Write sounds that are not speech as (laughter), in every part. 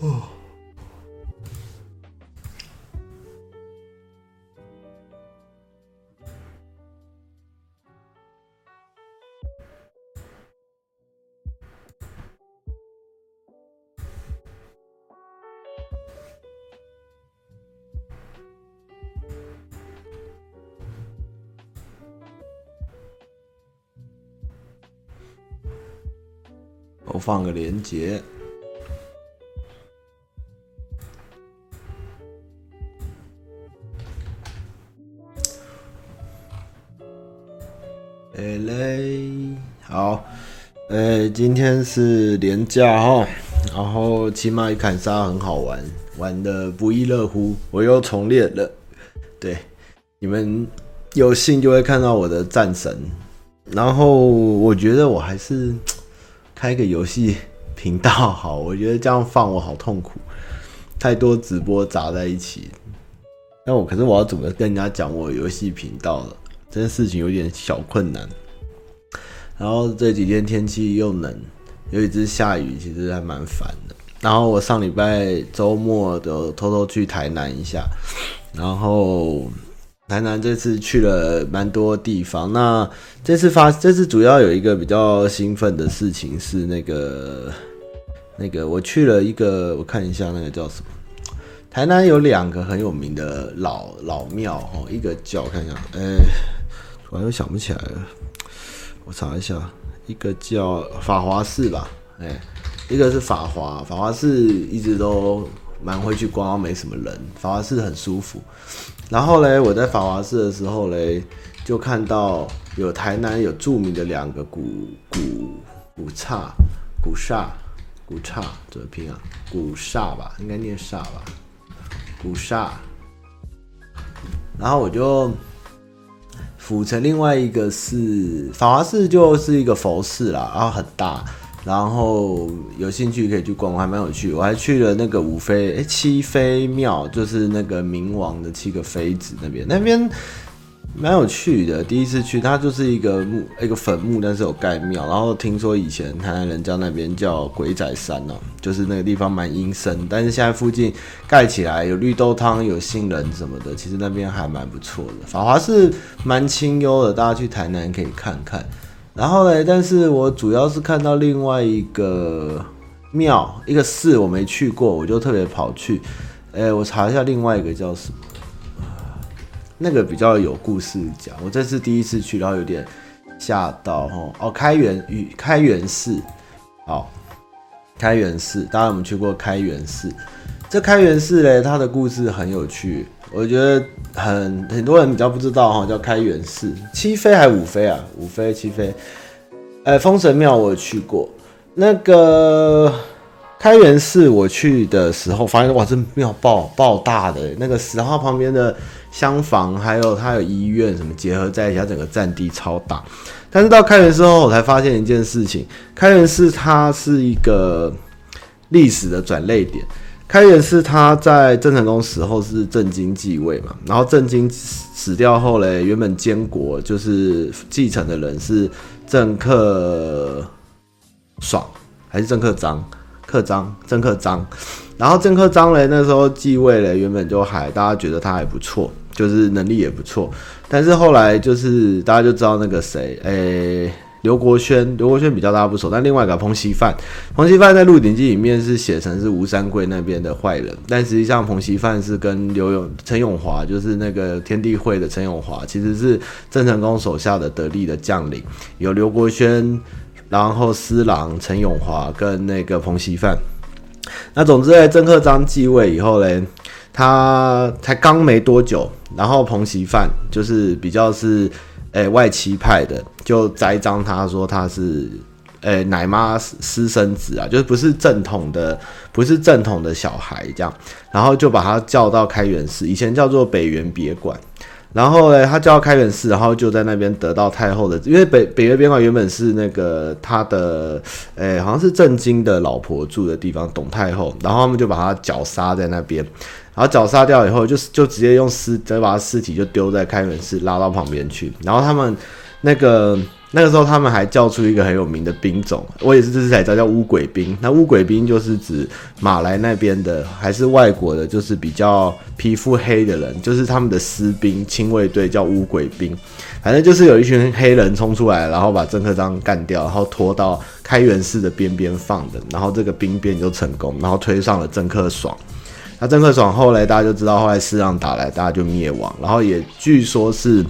哦。我放个连结。今天是连假哈，然后起码一砍杀很好玩，玩的不亦乐乎。我又重练了，对，你们有幸就会看到我的战神。然后我觉得我还是。开个游戏频道好，我觉得这样放我好痛苦，太多直播杂在一起。那我可是我要怎么跟人家讲我游戏频道了？这件事情有点小困难。然后这几天天气又冷，又一直下雨，其实还蛮烦的。然后我上礼拜周末都偷偷去台南一下，然后。台南这次去了蛮多地方，那这次发这次主要有一个比较兴奋的事情是那个那个我去了一个，我看一下那个叫什么？台南有两个很有名的老老庙哦，一个叫看一下，哎、突然又想不起来了，我查一下，一个叫法华寺吧，哎、一个是法华，法华寺一直都蛮会去逛，没什么人，法华寺很舒服。然后嘞，我在法华寺的时候嘞，就看到有台南有著名的两个古古古刹古刹古刹怎么拼啊？古刹吧，应该念刹吧，古刹。然后我就府城另外一个是，法华寺就是一个佛寺啦，然后很大。然后有兴趣可以去逛，还蛮有趣。我还去了那个五妃诶七妃庙，就是那个明王的七个妃子那边，那边蛮有趣的。第一次去，它就是一个墓，一个坟墓，但是有盖庙。然后听说以前台南人家那边叫鬼仔山哦，就是那个地方蛮阴森。但是现在附近盖起来有绿豆汤、有杏仁什么的，其实那边还蛮不错的。法华寺蛮清幽的，大家去台南可以看看。然后呢，但是我主要是看到另外一个庙，一个寺我没去过，我就特别跑去。哎，我查一下另外一个叫什么，那个比较有故事讲。我这次第一次去，然后有点吓到哦。哦，开元与开元寺，好，开元寺，大家有没去过开元寺？这开元寺嘞，它的故事很有趣。我觉得很很多人比较不知道哈，叫开元寺，七妃还五妃啊？五妃七妃？呃，封神庙我有去过，那个开元寺我去的时候，发现哇，这庙爆爆大的，那个十号旁边的厢房，还有它有医院什么结合在一起，它整个占地超大。但是到开元寺后，我才发现一件事情，开元寺它是一个历史的转捩点。开元寺他在郑成功死后是郑经继位嘛，然后郑经死掉后嘞，原本监国就是继承的人是郑克爽还是郑克章？克章，郑克章。然后郑克章嘞那时候继位嘞，原本就还大家觉得他还不错，就是能力也不错，但是后来就是大家就知道那个谁，诶、欸。刘国轩，刘国轩比较大家不熟，但另外一个彭熙范，彭熙范在《鹿鼎记》里面是写成是吴三桂那边的坏人，但实际上彭熙范是跟刘永、陈永华，就是那个天地会的陈永华，其实是郑成功手下的得力的将领，有刘国轩，然后施琅、陈永华跟那个彭熙范。那总之在郑克章继位以后嘞，他才刚没多久，然后彭熙范就是比较是。诶、外戚派的就栽赃他说他是诶、奶妈私生子啊，就是不是正统的，不是正统的小孩这样，然后就把他叫到开元寺，以前叫做北元别馆，然后呢，他叫开元寺，然后就在那边得到太后的，因为北北元别馆原本是那个他的诶、好像是郑经的老婆住的地方，董太后，然后他们就把他绞杀在那边。然后绞杀掉以后就，就就直接用尸，直接把他尸体就丢在开元寺，拉到旁边去。然后他们那个那个时候他们还叫出一个很有名的兵种，我也是这次才知道叫乌鬼兵。那乌鬼兵就是指马来那边的，还是外国的，就是比较皮肤黑的人，就是他们的私兵亲卫队叫乌鬼兵。反正就是有一群黑人冲出来，然后把郑克章干掉，然后拖到开元寺的边边放的，然后这个兵变就成功，然后推上了郑克爽。那郑克爽后来大家就知道，后来施琅打来，大家就灭亡，然后也据说是。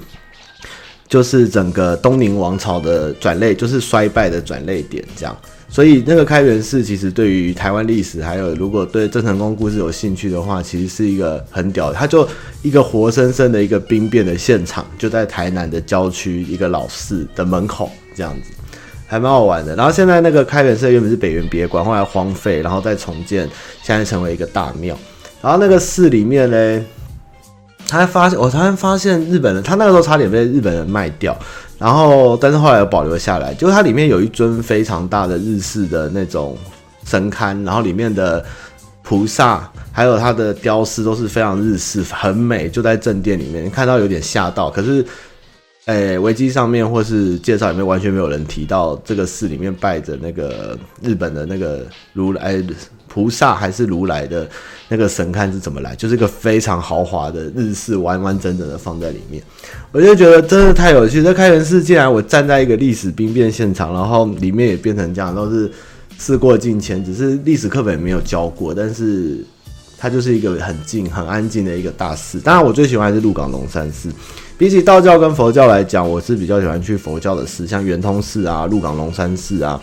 就是整个东宁王朝的转捩，就是衰败的转捩点，这样。所以那个开元寺其实对于台湾历史，还有如果对郑成功故事有兴趣的话，其实是一个很屌的。它就一个活生生的一个兵变的现场，就在台南的郊区一个老寺的门口，这样子，还蛮好玩的。然后现在那个开元寺原本是北园别馆，后来荒废，然后再重建，现在成为一个大庙。然后那个寺里面呢。他发现，我突然发现日本人，他那个时候差点被日本人卖掉，然后但是后来又保留下来。就是它里面有一尊非常大的日式的那种神龛，然后里面的菩萨还有它的雕饰都是非常日式，很美，就在正殿里面，看到有点吓到。可是，诶、欸，维基上面或是介绍里面完全没有人提到这个寺里面拜着那个日本的那个如来。菩萨还是如来的那个神龛是怎么来？就是一个非常豪华的日式，完完整整的放在里面，我就觉得真的太有趣。这开元寺竟然我站在一个历史兵变现场，然后里面也变成这样，都是事过境迁，只是历史课本没有教过，但是它就是一个很静、很安静的一个大寺。当然，我最喜欢还是鹿港龙山寺。比起道教跟佛教来讲，我是比较喜欢去佛教的寺，像圆通寺啊、鹿港龙山寺啊。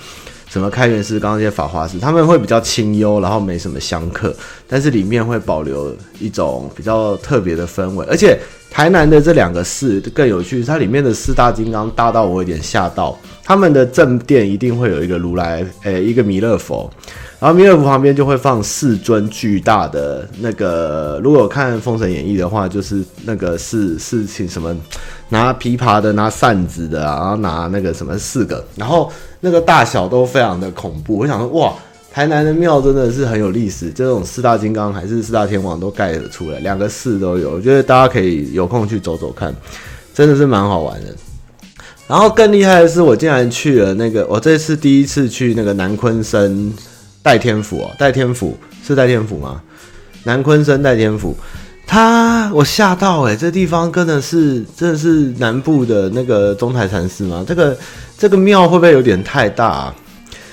什么开元寺，刚刚那些法华寺，他们会比较清幽，然后没什么香客，但是里面会保留一种比较特别的氛围。而且台南的这两个寺更有趣，它里面的四大金刚大到我有点吓到。他们的正殿一定会有一个如来，诶、一个弥勒佛，然后弥勒佛旁边就会放四尊巨大的那个。如果看《封神演义》的话，就是那个是是请什么拿琵琶的，拿扇子的，然后拿那个什么四个，然后。那个大小都非常的恐怖，我想说，哇，台南的庙真的是很有历史，这种四大金刚还是四大天王都盖得出来，两个寺都有，我觉得大家可以有空去走走看，真的是蛮好玩的。然后更厉害的是，我竟然去了那个，我这次第一次去那个南鲲鯓代天府哦，代天府是代天府吗？南鲲鯓代天府。他，我吓到哎、这地方真的是，真的是南部的那个中台禅寺吗？这个这个庙会不会有点太大啊？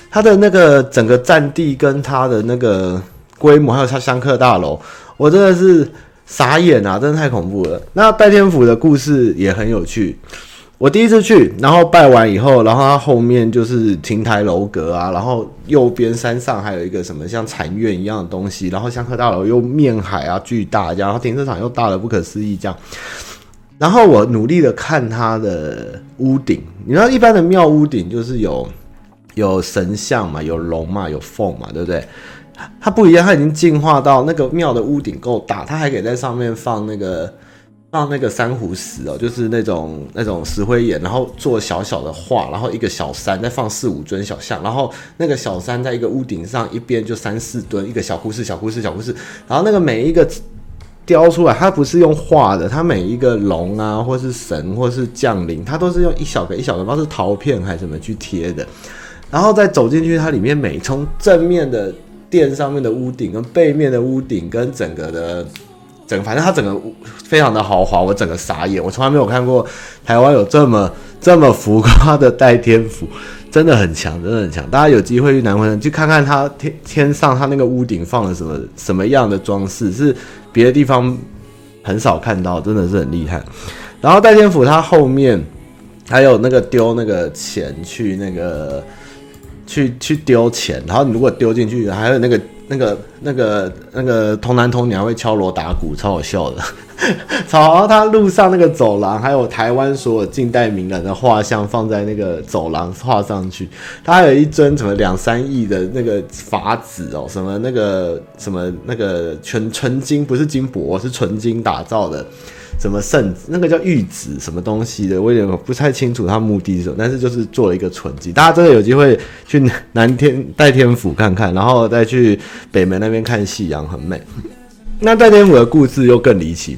它的那个整个占地跟它的那个规模，还有它香客大楼，我真的是傻眼啊！真的太恐怖了。那拜天府的故事也很有趣。我第一次去，然后拜完以后，然后它后面就是亭台楼阁啊，然后右边山上还有一个什么像禅院一样的东西，然后香客大楼又面海啊，巨大这样，然后停车场又大的不可思议这样。然后我努力的看它的屋顶，你知道一般的庙屋顶就是有有神像嘛，有龙嘛，有凤嘛，对不对？它不一样，它已经进化到那个庙的屋顶够大，它还可以在上面放那个。放那个珊瑚石哦，就是那种那种石灰岩，然后做小小的画，然后一个小山，再放四五尊小像，然后那个小山在一个屋顶上，一边就三四吨，一个小故事，小故事，小故事，然后那个每一个雕出来，它不是用画的，它每一个龙啊，或是神，或是降临，它都是用一小个一小个，不知道是陶片还是什么去贴的，然后再走进去，它里面每从正面的殿上面的屋顶，跟背面的屋顶，跟整个的。整反正它整个非常的豪华，我整个傻眼，我从来没有看过台湾有这么这么浮夸的代天府，真的很强，真的很强。大家有机会去南鲲去看看它天天上它那个屋顶放了什么什么样的装饰，是别的地方很少看到，真的是很厉害。然后代天府它后面还有那个丢那个钱去那个去去丢钱，然后你如果丢进去，还有那个。那个、那个、那个童男童女还会敲锣打鼓，超好笑的。(laughs) 然后他路上那个走廊，还有台湾所有近代名人的画像放在那个走廊画上去。他还有一尊什么两三亿的那个法子哦，什么那个什么那个纯纯金，不是金箔，是纯金打造的。什么圣子，那个叫玉子什么东西的，我也不太清楚它目的是什么，但是就是做了一个纯金。大家真的有机会去南天代天府看看，然后再去北门那边看夕阳，很美。(laughs) 那代天府的故事又更离奇。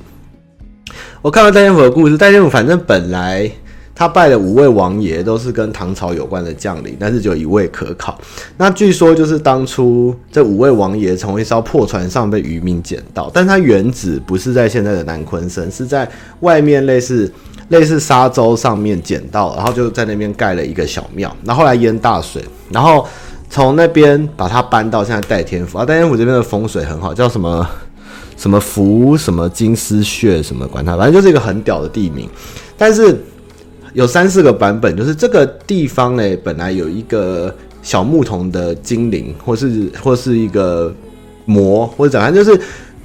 我看到代天府的故事，代天府反正本来他拜的五位王爷都是跟唐朝有关的将领，但是只有一位可考。那据说就是当初这五位王爷从一艘破船上被渔民捡到，但他原址不是在现在的南鲲鯓，是在外面类似类似沙洲上面捡到，然后就在那边盖了一个小庙。然后后来淹大水，然后从那边把它搬到现在戴天府。啊，戴天府这边的风水很好，叫什么什么福什么金丝穴什么，管它，反正就是一个很屌的地名，但是。有三四个版本，就是这个地方呢，本来有一个小牧童的精灵，或是或是一个魔，或者怎样，就是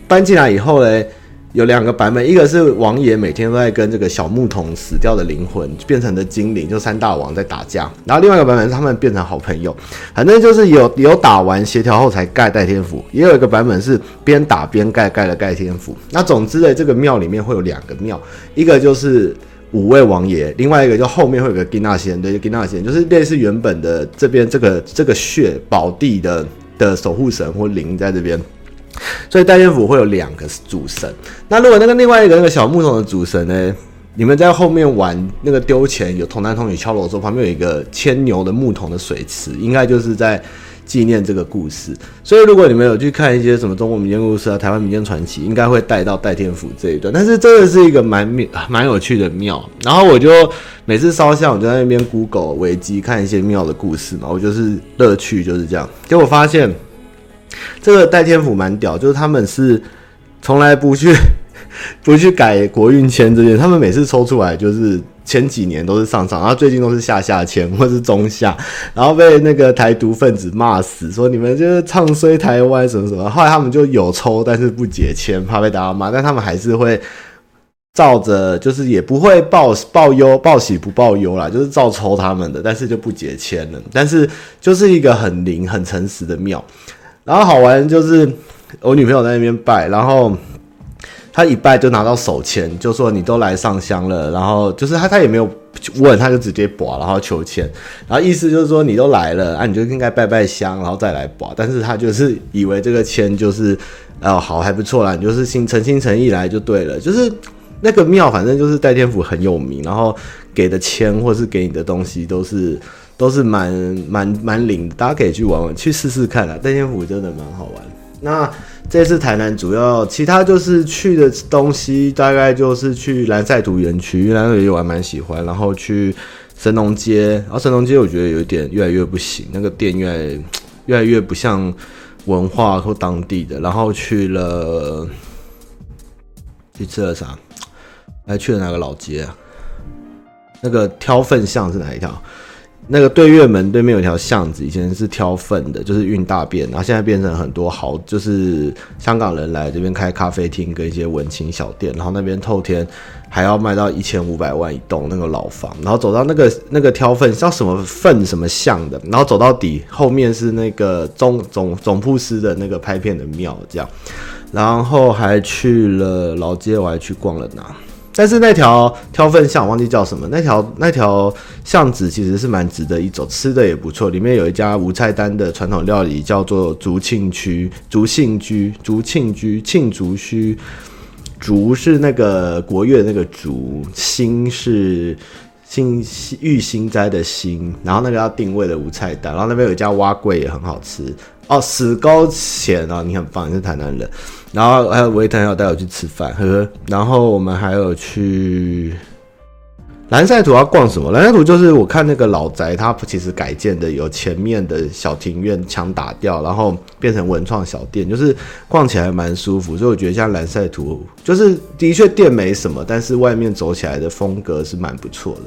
搬进来以后呢，有两个版本，一个是王爷每天都在跟这个小牧童死掉的灵魂变成的精灵，就三大王在打架，然后另外一个版本是他们变成好朋友，反正就是有有打完协调后才盖代天府，也有一个版本是边打边盖盖了盖天府。那总之呢，这个庙里面会有两个庙，一个就是。五位王爷，另外一个就后面会有个金纳仙，对，金纳仙就是类似原本的这边这个这个穴宝地的的守护神或灵在这边，所以代天府会有两个主神。那如果那个另外一个那个小牧童的主神呢？你们在后面玩那个丢钱有童男童女敲锣的时候，旁边有一个牵牛的牧童的水池，应该就是在。纪念这个故事，所以如果你们有去看一些什么中国民间故事啊、台湾民间传奇，应该会带到戴天府这一段。但是真的是一个蛮妙、蛮有趣的庙。然后我就每次烧香，我就在那边 Google 维基看一些庙的故事嘛。我就是乐趣就是这样。结果发现这个戴天府蛮屌，就是他们是从来不去 (laughs) 不去改国运签这件，他们每次抽出来就是。前几年都是上上，然后最近都是下下签或是中下，然后被那个台独分子骂死，说你们就是唱衰台湾什么什么。后来他们就有抽，但是不解签，怕被大家骂，但他们还是会照着，就是也不会报报忧报喜不报忧啦，就是照抽他们的，但是就不解签了。但是就是一个很灵、很诚实的庙。然后好玩就是我女朋友在那边拜，然后。他一拜就拿到手签，就说你都来上香了，然后就是他他也没有问，他就直接拔，然后求签，然后意思就是说你都来了啊，你就应该拜拜香，然后再来拔。但是他就是以为这个签就是哦好还不错啦，你就是心诚心诚意来就对了，就是那个庙反正就是代天府很有名，然后给的签或是给你的东西都是都是蛮蛮蛮灵的，大家可以去玩玩，去试试看啦，代天府真的蛮好玩。那。这次台南主要，其他就是去的东西，大概就是去蓝赛图园区，蓝赛图园区我还蛮喜欢。然后去神农街，然后神农街我觉得有点越来越不行，那个店越来越来越不像文化或当地的。然后去了，去吃了啥？还去了哪个老街啊？那个挑粪巷是哪一条？那个对月门对面有条巷子，以前是挑粪的，就是运大便，然后现在变成很多好，就是香港人来这边开咖啡厅跟一些文青小店，然后那边透天还要卖到一千五百万一栋那个老房，然后走到那个那个挑粪叫什么粪什么巷的，然后走到底后面是那个总总总铺师的那个拍片的庙这样，然后还去了老街，我还去逛了哪？但是那条挑粪巷我忘记叫什么，那条那条巷子其实是蛮值得一走，吃的也不错。里面有一家无菜单的传统料理，叫做竹庆居，竹庆居，竹庆居，庆竹虚，竹是那个国乐那个竹，兴是兴玉兴斋的兴，然后那个要定位的无菜单，然后那边有一家碗粿也很好吃哦，史高浅啊，你很棒，你是台南人。然后还有维腾要带我去吃饭呵呵，然后我们还有去蓝赛图要逛什么？蓝赛图就是我看那个老宅，它其实改建的有前面的小庭院墙打掉，然后变成文创小店，就是逛起来蛮舒服。所以我觉得像蓝赛图，就是的确店没什么，但是外面走起来的风格是蛮不错的。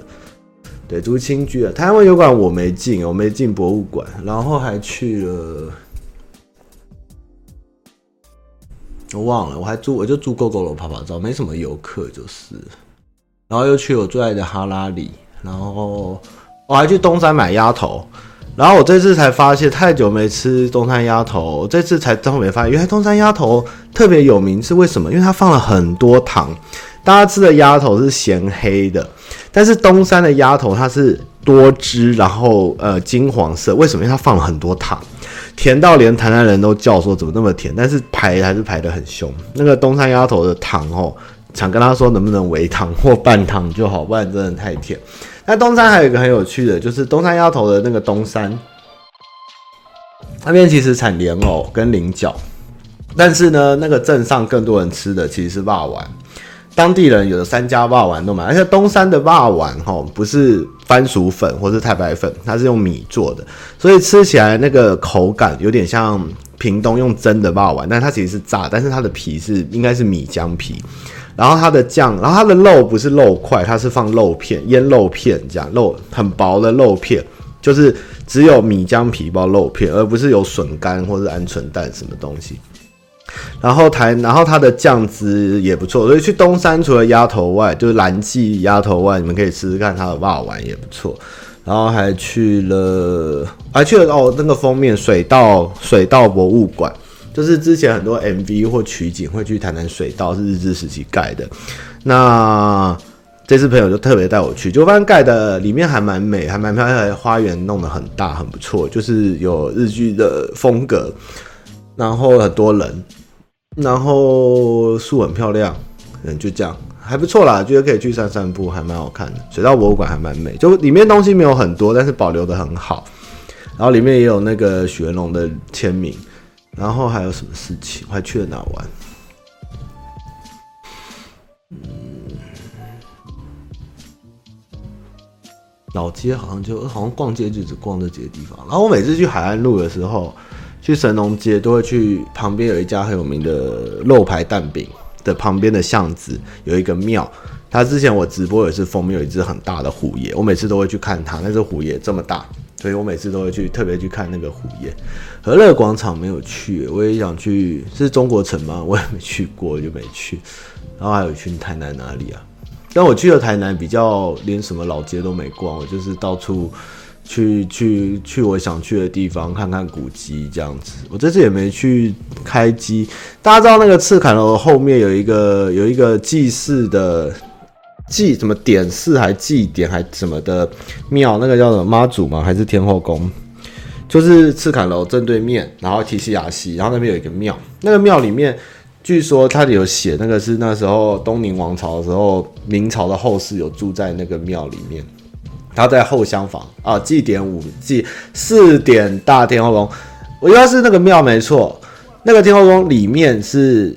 对，竹青居啊，台湾油馆我没进，我没进博物馆，然后还去了。我忘了，我还住，我就住 GOGO 楼拍拍照，没什么游客就是。然后又去我最爱的哈拉里，然后我还去东山买鸭头。然后我这次才发现，太久没吃东山鸭头，这次才特别发现，原来东山鸭头特别有名是为什么？因为它放了很多糖。大家吃的鸭头是咸黑的，但是东山的鸭头它是多汁，然后呃金黄色，为什么？因为它放了很多糖。甜到连台南人都叫说怎么那么甜，但是排还是排得很凶。那个东山丫头的糖哦，想跟他说能不能微糖或半糖就好，不然真的太甜。那东山还有一个很有趣的，就是东山丫头的那个东山，那边其实产莲藕跟菱角，但是呢，那个镇上更多人吃的其实是辣丸。当地人有的三家肉圆都买，而且东山的肉圆哈不是番薯粉或是太白粉，它是用米做的，所以吃起来那个口感有点像屏东用蒸的肉圆，但它其实是炸，但是它的皮是应该是米浆皮，然后它的酱，然后它的肉不是肉块，它是放肉片腌肉片这样，肉很薄的肉片，就是只有米浆皮包肉片，而不是有笋干或是鹌鹑蛋什么东西。然后台，然后它的酱汁也不错，所以去东山除了鸭头外，就是蓝记鸭头外，你们可以试试看它的肉圆也不错。然后还去了，还去了哦，那个封面水道水道博物馆，就是之前很多 MV 或取景会去台南水道，是日治时期盖的。那这次朋友就特别带我去，就发现盖的里面还蛮美，还蛮漂亮，花园弄得很大，很不错，就是有日剧的风格。然后很多人，然后树很漂亮，嗯，就这样还不错啦，觉得可以去散散步，还蛮好看的。水道博物馆还蛮美，就里面东西没有很多，但是保留得很好。然后里面也有那个许文龙的签名。然后还有什么事情？我还去了哪玩？嗯，老街好像就好像逛街就只逛这几个地方。然后我每次去海岸路的时候。去神农街都会去旁边有一家很有名的肉排蛋饼的旁边的巷子有一个庙，他之前我直播也是封面有一只很大的虎爷，我每次都会去看他，那只虎爷这么大，所以我每次都会去特别去看那个虎爷。和乐广场没有去，我也想去，是中国城吗？我也没去过，就没去。然后还有去台南哪里啊？但我去了台南比较连什么老街都没逛，我就是到处。去去去我想去的地方看看古迹这样子，我这次也没去开机。大家知道那个赤坎楼后面有一个有一个祭祀的祭什么点寺还祭典还什么的庙，那个叫什么妈祖吗？还是天后宫？就是赤坎楼正对面，然后提西亚溪，然后那边有一个庙。那个庙里面据说它有写，那个是那时候东宁王朝的时候，明朝的后世有住在那个庙里面。他在后厢房啊，祭典五祭四点大天后宫，我要是那个庙没错。那个天后宫里面是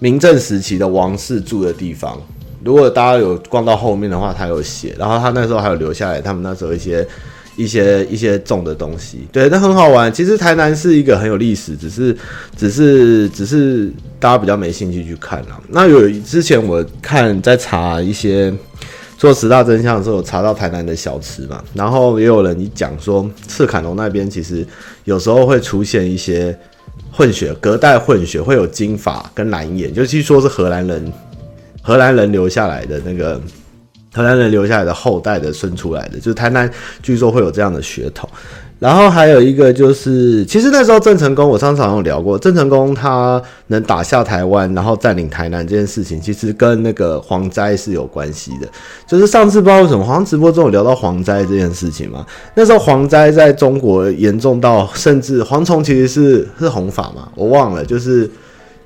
明郑时期的王室住的地方。如果大家有逛到后面的话，他有写。然后他那时候还有留下来，他们那时候一些一些一些种的东西，对，那很好玩。其实台南是一个很有历史，只是只是只是大家比较没兴趣去看了。那有之前我看在查一些。做十大真相的时候，有查到台南的小吃嘛，然后也有人一讲说，赤坎楼那边其实有时候会出现一些混血，隔代混血，会有金发跟蓝眼，尤其说是荷兰人，荷兰人留下来的那个荷兰人留下来的后代的生出来的，就是台南据说会有这样的血统。然后还有一个就是，其实那时候郑成功，我上次好像有聊过，郑成功他能打下台湾，然后占领台南这件事情，其实跟那个蝗灾是有关系的。就是上次不知道为什么，好像直播中有聊到蝗灾这件事情嘛。那时候蝗灾在中国严重到，甚至蝗虫其实是是红法嘛，我忘了，就是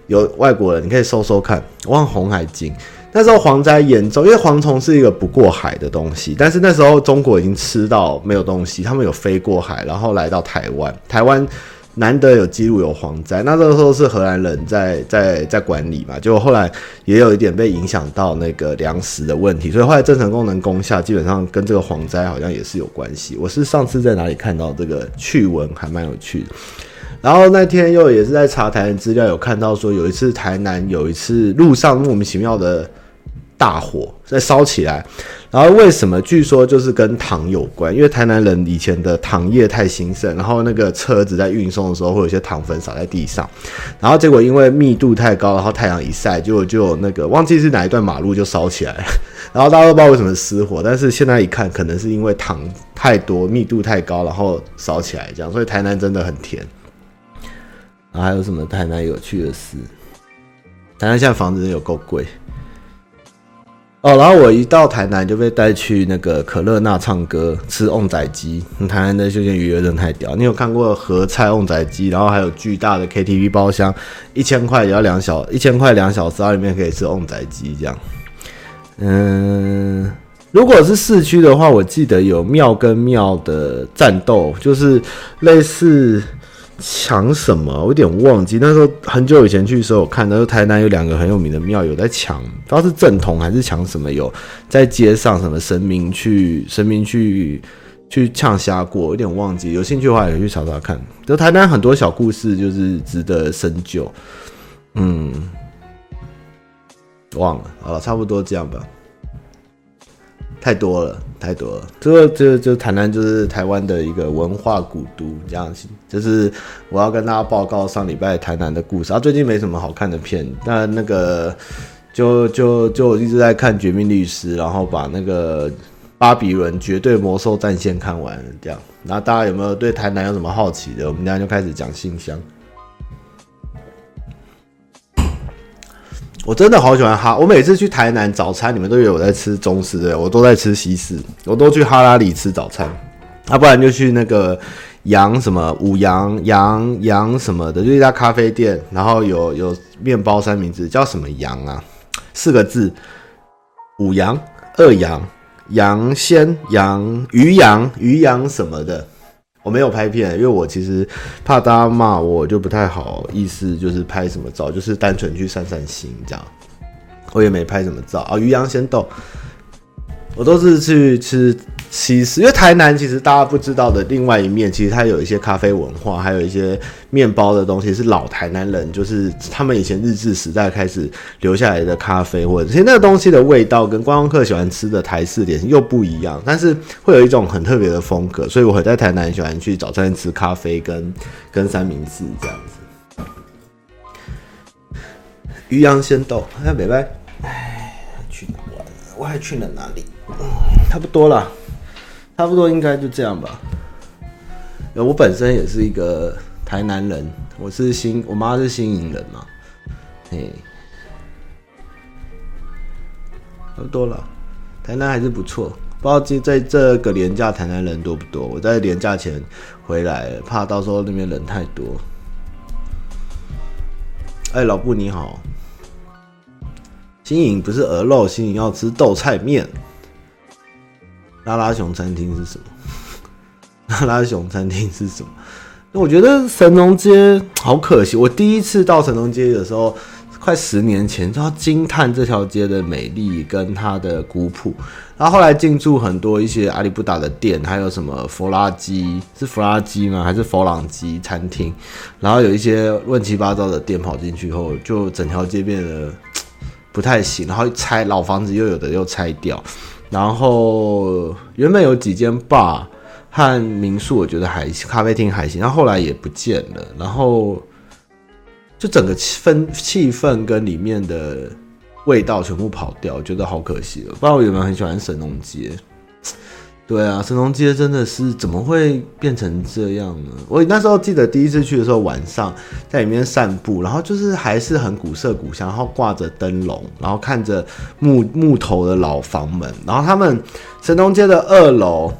有外国人你可以搜搜看，我忘《红海经》。那时候蝗灾严重，因为蝗虫是一个不过海的东西。但是那时候中国已经吃到没有东西，他们有飞过海，然后来到台湾。台湾难得有记录有蝗灾，那个时候是荷兰人在在在管理嘛。结果后来也有一点被影响到那个粮食的问题，所以后来郑成功能攻下，基本上跟这个蝗灾好像也是有关系。我是上次在哪里看到这个趣闻，还蛮有趣的。然后那天又也是在查台南资料，有看到说有一次台南有一次路上莫名其妙的。大火在烧起来，然后为什么？据说就是跟糖有关，因为台南人以前的糖业太兴盛，然后那个车子在运送的时候会有些糖粉洒在地上，然后结果因为密度太高，然后太阳一晒，结果就有那个忘记是哪一段马路就烧起来了，(laughs) 然后大家都不知道为什么失火，但是现在一看，可能是因为糖太多，密度太高，然后烧起来这样，所以台南真的很甜。然后还有什么台南有趣的事？台南现在房子有够贵。哦，然后我一到台南就被带去那个可乐那唱歌吃旺仔鸡。台南的休闲娱乐真的太屌！你有看过合菜旺仔鸡？然后还有巨大的 KTV 包厢，一千块也要两小，一千块两小时，里面可以吃旺仔鸡这样。嗯，如果是市区的话，我记得有庙跟庙的战斗，就是类似抢什么，我有点忘记。那时候很久以前去的时候，我看到台南有两个很有名的庙有在抢，不知道是正统还是抢什么，有在街上什么神明去神明去去呛虾过，有点忘记。有兴趣的话也可以去查查看。就台南很多小故事，就是值得深究。嗯，忘了，好了，差不多这样吧。太多了，太多了。这个就就台南就是台湾的一个文化古都，这样子。就是我要跟大家报告上礼拜台南的故事。啊，最近没什么好看的片，但那个就就就一直在看《绝命律师》，然后把那个《巴比伦绝对魔兽战线》看完，这样。那大家有没有对台南有什么好奇的？我们等下就开始讲信箱。我真的好喜欢哈！我每次去台南早餐，你们都以为我在吃中式的，我都在吃西式。我都去哈拉里吃早餐，要、不然就去那个羊什么五羊羊羊什么的，就一家咖啡店，然后有有面包三明治，叫什么羊啊？四个字，五羊二羊羊鲜羊鱼羊鱼羊什么的。我没有拍片，因为我其实怕大家骂我，就不太好意思，就是拍什么照，就是单纯去散散心这样。我也没拍什么照啊，鱼羊鲜豆，我都是去吃。其实，因为台南其实大家不知道的另外一面，其实它有一些咖啡文化，还有一些面包的东西是老台南人，就是他们以前日治时代开始留下来的咖啡，或者其实那个东西的味道跟观光客喜欢吃的台式点心又不一样，但是会有一种很特别的风格，所以我会在台南喜欢去早餐吃咖啡跟跟三明治这样子。鱼羊鲜豆，哎，拜拜。哎，去哪玩？我还去了哪里？差不多了。差不多应该就这样吧。我本身也是一个台南人，我是新，我妈是新营人嘛。嘿，差不多了。台南还是不错，不知道这在这个连假台南人多不多？我在连假前回来，怕到时候那边人太多。哎，老布你好，新营不是鹅肉，新营要吃豆菜面。拉拉熊餐厅是什么？(laughs) 拉拉熊餐厅是什么？我觉得神农街好可惜。我第一次到神农街的时候，快十年前，就要惊叹这条街的美丽跟它的古朴。然后后来进驻很多一些阿里不达的店，还有什么佛拉基是佛拉基吗？还是佛朗基餐厅？然后有一些乱七八糟的店跑进去后，就整条街变得不太行。然后拆老房子又有的又拆掉。然后原本有几间 bar 和民宿，我觉得还，咖啡厅还行，然后后来也不见了。然后就整个气氛、气氛跟里面的味道全部跑掉，我觉得好可惜了。不知道我有没有很喜欢神农街。对啊，神农街真的是怎么会变成这样呢？我那时候记得第一次去的时候，晚上在里面散步，然后就是还是很古色古香，然后挂着灯笼，然后看着木木头的老房门，然后他们神农街的二楼。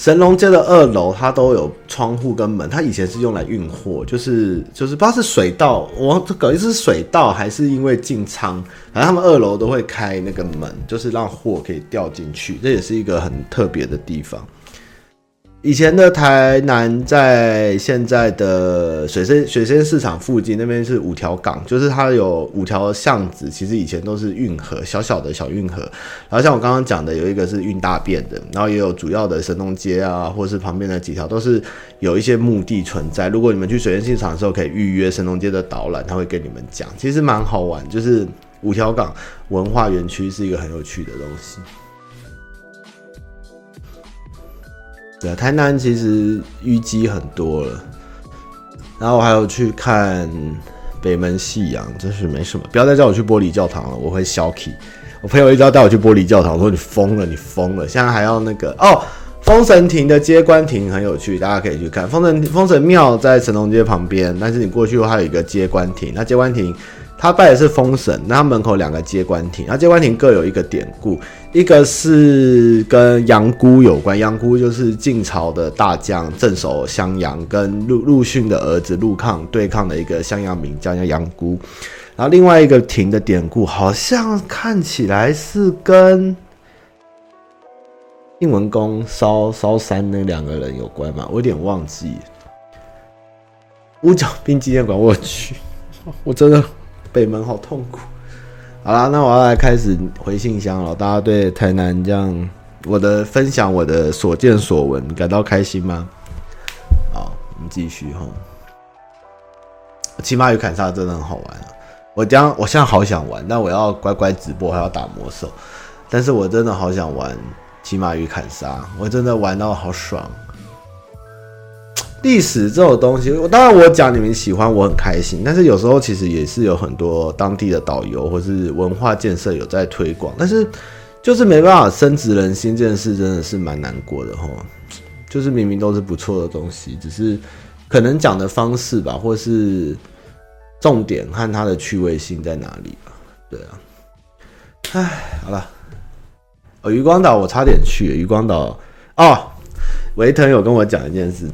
神农街的二楼，它都有窗户跟门。它以前是用来运货，就是就是不知道是水道，我搞一是水道还是因为进仓，反正他们二楼都会开那个门，就是让货可以掉进去。这也是一个很特别的地方。以前的台南在现在的水仙水仙市场附近，那边是五条港，就是它有五条巷子，其实以前都是运河，小小的小运河。然后像我刚刚讲的，有一个是运大便的，然后也有主要的神农街啊，或是旁边的几条都是有一些墓地存在。如果你们去水仙市场的时候，可以预约神农街的导览，他会跟你们讲，其实蛮好玩，就是五条港文化园区是一个很有趣的东西。对，台南其实淤积很多了，然后我还有去看北门夕阳，真是没什么。不要再叫我去玻璃教堂了，我会消气。我朋友一直要带我去玻璃教堂，我说你疯了，你疯了。现在还要那个哦，丰神亭的接官亭很有趣，大家可以去看。丰神丰神庙在神农街旁边，但是你过去的话，还有一个接官亭，那接官亭。他拜的是丰神，那他门口两个接官亭，那接官亭各有一个典故，一个是跟杨姑有关，杨姑就是晋朝的大将，镇守襄阳，跟陆陆逊的儿子陆抗对抗的一个襄阳名将叫杨姑，然后另外一个亭的典故好像看起来是跟晋文公烧烧山那两个人有关嘛？我有点忘记。五角兵纪念馆我去，我真的北门好痛苦。好啦，那我要来开始回信箱了。大家对台南这样我的分享，我的所见所闻感到开心吗？好，我们继续哈。骑马与砍杀真的很好玩啊！我将我现在好想玩，但我要乖乖直播，还要打魔兽。但是我真的好想玩骑马与砍杀，我真的玩到好爽。历史这种东西，我当然我讲你们喜欢，我很开心。但是有时候其实也是有很多当地的导游或是文化建设有在推广，但是就是没办法深植人心，这件事真的是蛮难过的哈。就是明明都是不错的东西，只是可能讲的方式吧，或是。重点和它的趣味性在哪里吧？对啊，唉，好了，哦，渔光岛我差点去渔光岛哦。维腾有跟我讲一件事，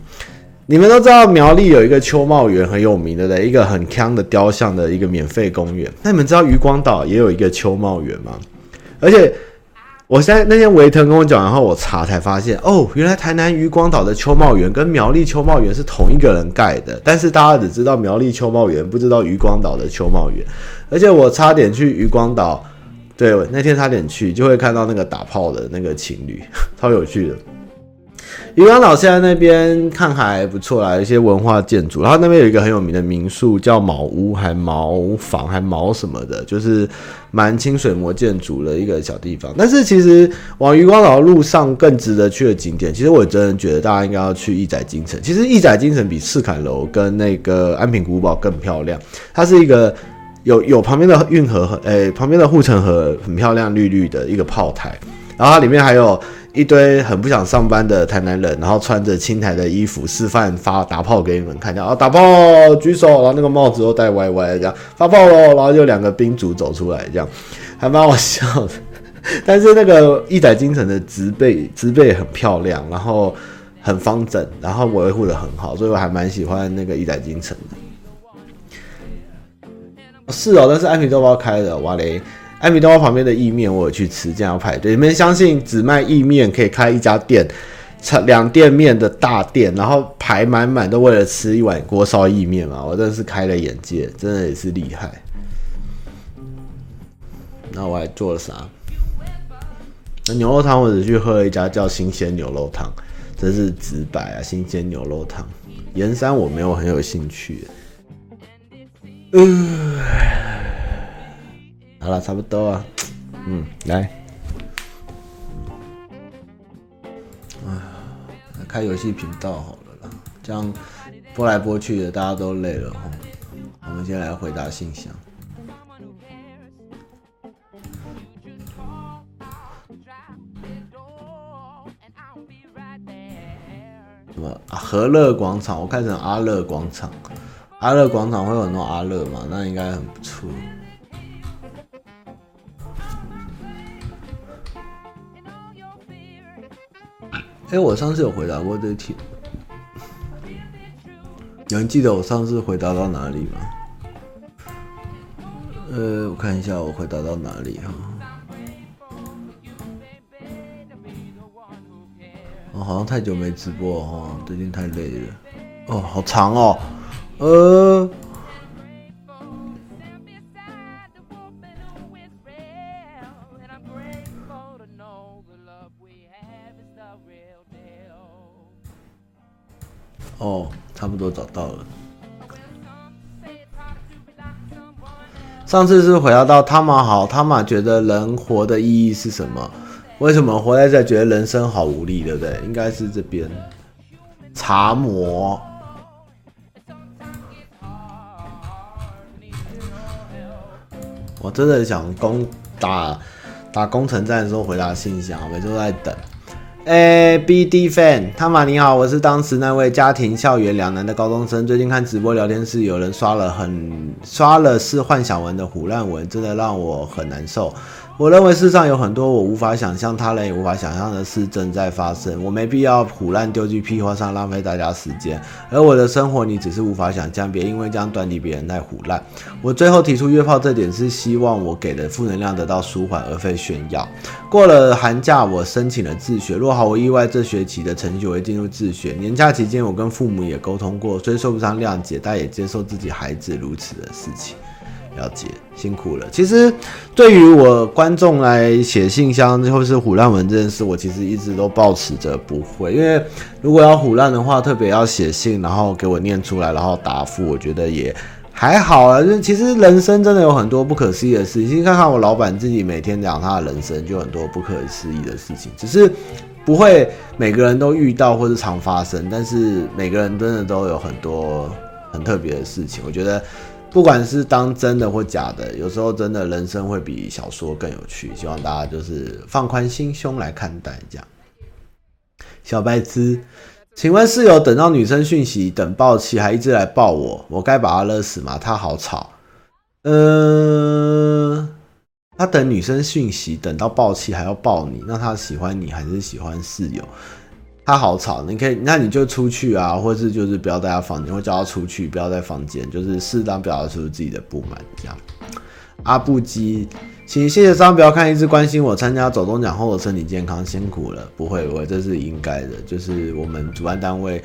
你们都知道苗栗有一个秋茂园很有名的，一个很锵的雕像的一个免费公园。那你们知道渔光岛也有一个秋茂园吗？而且。我现在那天维腾跟我讲，然后我查才发现，哦，原来台南渔光岛的秋茂园跟苗栗秋茂园是同一个人盖的，但是大家只知道苗栗秋茂园，不知道渔光岛的秋茂园。而且我差点去渔光岛，对，那天差点去，就会看到那个打炮的那个情侣，(laughs) 超有趣的。渔光岛现在那边看还不错啦，有一些文化建筑，然后那边有一个很有名的民宿叫茅屋，还茅房，还茅什么的，就是蛮清水模建筑的一个小地方。但是其实往渔光岛路上更值得去的景点，其实我真的觉得大家应该要去义载金城。其实义载金城比赤坎楼跟那个安平古堡更漂亮，它是一个有有旁边的运河，诶、欸，旁边的护城河很漂亮，绿绿的一个炮台，然后它里面还有。一堆很不想上班的台南人，然后穿着青台的衣服示范发打炮给你们看，啊，打炮举手，然后那个帽子都戴歪歪的，这样发炮喽，然后就两个兵卒走出来，这样还蛮好笑的。但是那个一载京城的植被植被很漂亮，然后很方整，然后维护得很好，所以我还蛮喜欢那个一载京城的。是哦，但是安平豆包开的，哇嘞。艾米豆包旁边的意面，我有去吃，这样要排队。你们相信只卖意面可以开一家店，两店面的大店，然后排满满都为了吃一碗锅烧意面吗？我真的是开了眼界，真的也是厉害。那我还做了啥？那牛肉汤我只去喝了一家叫新鲜牛肉汤，真是直白啊！新鲜牛肉汤，盐山我没有很有兴趣。嗯。好了，差不多啊。嗯，来，啊，开游戏频道好了啦，这样播来播去的，大家都累了哈。我们先来回答信箱。什么？啊，和乐广场，我看成阿乐广场。阿乐广场会有很多阿乐吗？那应该很不错。哎、我上次有回答过这题，有人记得我上次回答到哪里吗？呃，我看一下我回答到哪里哈。哦，好像太久没直播哈，最近太累了。哦，好长哦，呃。差不多找到了。上次是回答到他们好，他们觉得人活的意义是什么？为什么活在这觉得人生好无力，对不对？应该是这边茶魔。我真的想攻打打攻城战的时候回答信箱，每次都在等。A B D Fan，汤马你好，我是当时那位家庭校园两难的高中生。最近看直播聊天室，有人刷了很刷了是幻想文的胡乱文，真的让我很难受。我认为世上有很多我无法想象，他人也无法想象的事正在发生。我没必要胡烂丢去屁话上浪费大家时间。而我的生活，你只是无法想象，别因为这样断定别人在胡烂。我最后提出约炮这点，是希望我给的负能量得到舒缓，而非炫耀。过了寒假，我申请了自学。若毫无意外，这学期的成绩我会进入自学。年假期间，我跟父母也沟通过，虽说不上谅解，但也接受自己孩子如此的事情。了解，辛苦了。其实，对于我观众来写信箱或是唬烂文这件事，我其实一直都抱持着不会。因为如果要唬烂的话，特别要写信，然后给我念出来，然后答复，我觉得也还好啊。就是其实人生真的有很多不可思议的事情。你看看我老板自己每天讲他的人生，就很多不可思议的事情。只是不会每个人都遇到或是常发生，但是每个人真的都有很多很特别的事情。我觉得。不管是当真的或假的，有时候真的人生会比小说更有趣。希望大家就是放宽心胸来看待。这样，小白痴，请问室友等到女生讯息等爆气还一直来抱我，我该把他勒死吗？他好吵。嗯、呃，他等女生讯息等到爆气还要抱你，那他喜欢你还是喜欢室友？他好吵，你可以，那你就出去啊，或是就是不要在他房间，或叫他出去，不要在房间，就是适当表达出自己的不满，这样。阿布基，请谢谢商标看，一直关心我参加走钟奖后的身体健康，辛苦了。不会不会，这是应该的，就是我们主办单位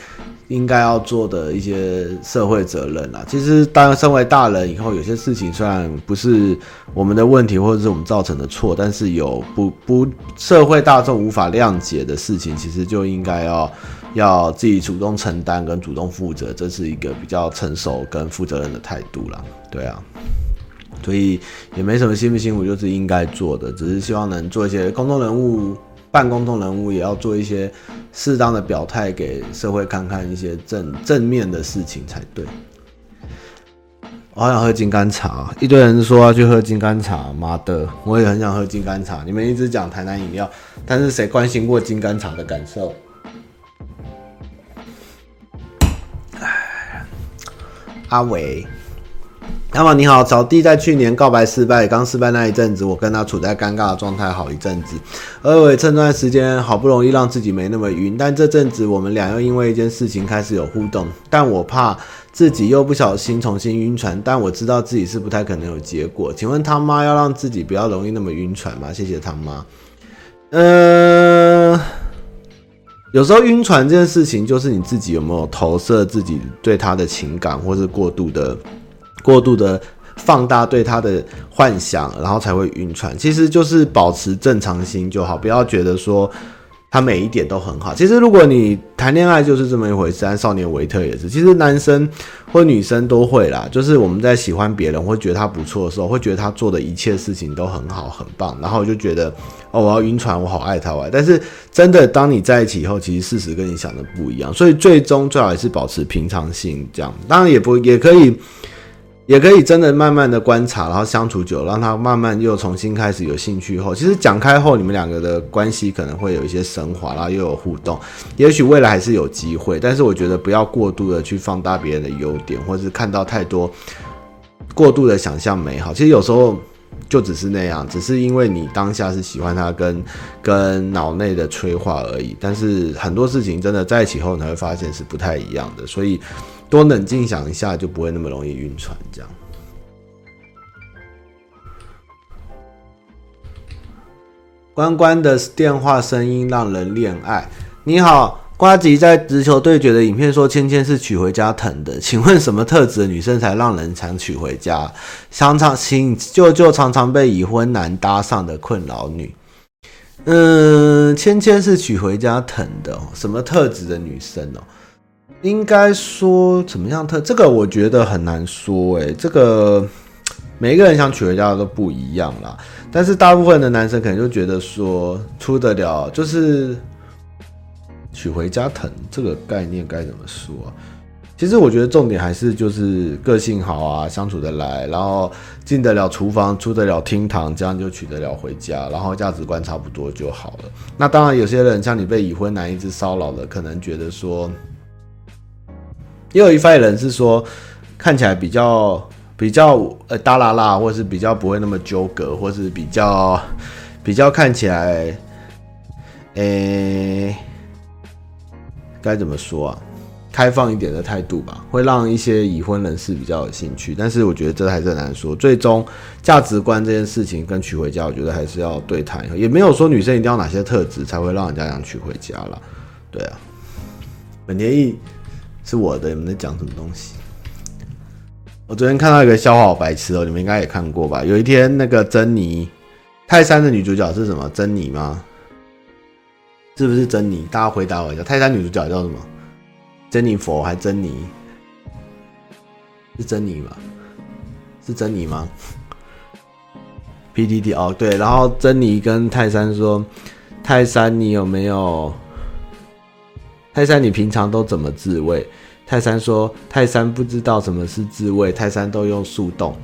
应该要做的一些社会责任啦。其实，当身为大人以后，有些事情虽然不是我们的问题，或者是我们造成的错，但是有不不社会大众无法谅解的事情，其实就应该要要自己主动承担跟主动负责，这是一个比较成熟跟负责任的态度啦。对啊。所以也没什么辛不辛苦，就是应该做的，只是希望能做一些公众人物，半公众人物也要做一些适当的表态，给社会看看一些正正面的事情才对。我好想喝金甘茶，一堆人说要去喝金甘茶，妈的，我也很想喝金甘茶。你们一直讲台南饮料，但是谁关心过金甘茶的感受？哎，阿伟。那么你好，小弟在去年告白失败，刚失败那一阵子，我跟他处在尴尬的状态好一阵子，而我也趁这段时间好不容易让自己没那么晕，但这阵子我们俩又因为一件事情开始有互动，但我怕自己又不小心重新晕船，但我知道自己是不太可能有结果，请问他妈要让自己不要容易那么晕船吗？谢谢他妈。呃，有时候晕船这件事情，就是你自己有没有投射自己对他的情感，或是过度的。过度的放大对他的幻想，然后才会晕船。其实就是保持正常心就好，不要觉得说他每一点都很好。其实如果你谈恋爱就是这么一回事，少年维特也是。其实男生或女生都会啦，就是我们在喜欢别人或觉得他不错的时候，会觉得他做的一切事情都很好很棒，然后就觉得哦，我要晕船，我好爱他啊。但是真的当你在一起以后，其实事实跟你想的不一样。所以最终最好还是保持平常心，这样当然也不也可以。也可以真的慢慢的观察，然后相处久，让他慢慢又重新开始有兴趣后，其实讲开后，你们两个的关系可能会有一些升华，然后又有互动，也许未来还是有机会。但是我觉得不要过度的去放大别人的优点，或是看到太多过度的想象美好。其实有时候就只是那样，只是因为你当下是喜欢他跟跟脑内的催化而已。但是很多事情真的在一起后，你会发现是不太一样的，所以。多冷静想一下，就不会那么容易晕船。这样，关关的电话声音让人恋爱。你好，瓜吉在直球对决的影片说，芊芊是娶回家疼的。请问什么特质的女生才让人想娶回家？常常请舅舅常常被已婚男搭上的困扰女。嗯，芊芊是娶回家疼的。什么特质的女生哦？应该说怎么样特？这个我觉得很难说诶、欸，这个每一个人想娶回家都不一样啦。但是大部分的男生可能就觉得说出得了，就是娶回家疼这个概念该怎么说？其实我觉得重点还是就是个性好啊，相处得来，然后进得了厨房，出得了厅堂，这样就娶得了回家，然后价值观差不多就好了。那当然，有些人像你被已婚男一直骚扰了，可能觉得说。也有一派人是说，看起来比较比较呃大剌剌，或是比较不会那么纠葛，或是比较比较看起来，诶、欸，该怎么说啊？开放一点的态度吧，会让一些已婚人士比较有兴趣。但是我觉得这还是很难说。最终价值观这件事情跟娶回家，我觉得还是要对谈。也没有说女生一定要哪些特质才会让人家想娶回家了。对啊，本田翼是我的，你们在讲什么东西？我昨天看到一个笑话，好白痴哦，你们应该也看过吧？有一天那个珍妮，泰山的女主角是什么？珍妮吗？是不是珍妮？大家回答我一下，泰山女主角叫什么？珍妮佛还珍妮？是珍妮吗？是珍妮吗？PDD 哦，对，然后珍妮跟泰山说：“泰山，你有没有？泰山，你平常都怎么自慰？”泰山说：“泰山不知道什么是自慰，泰山都用速冻。”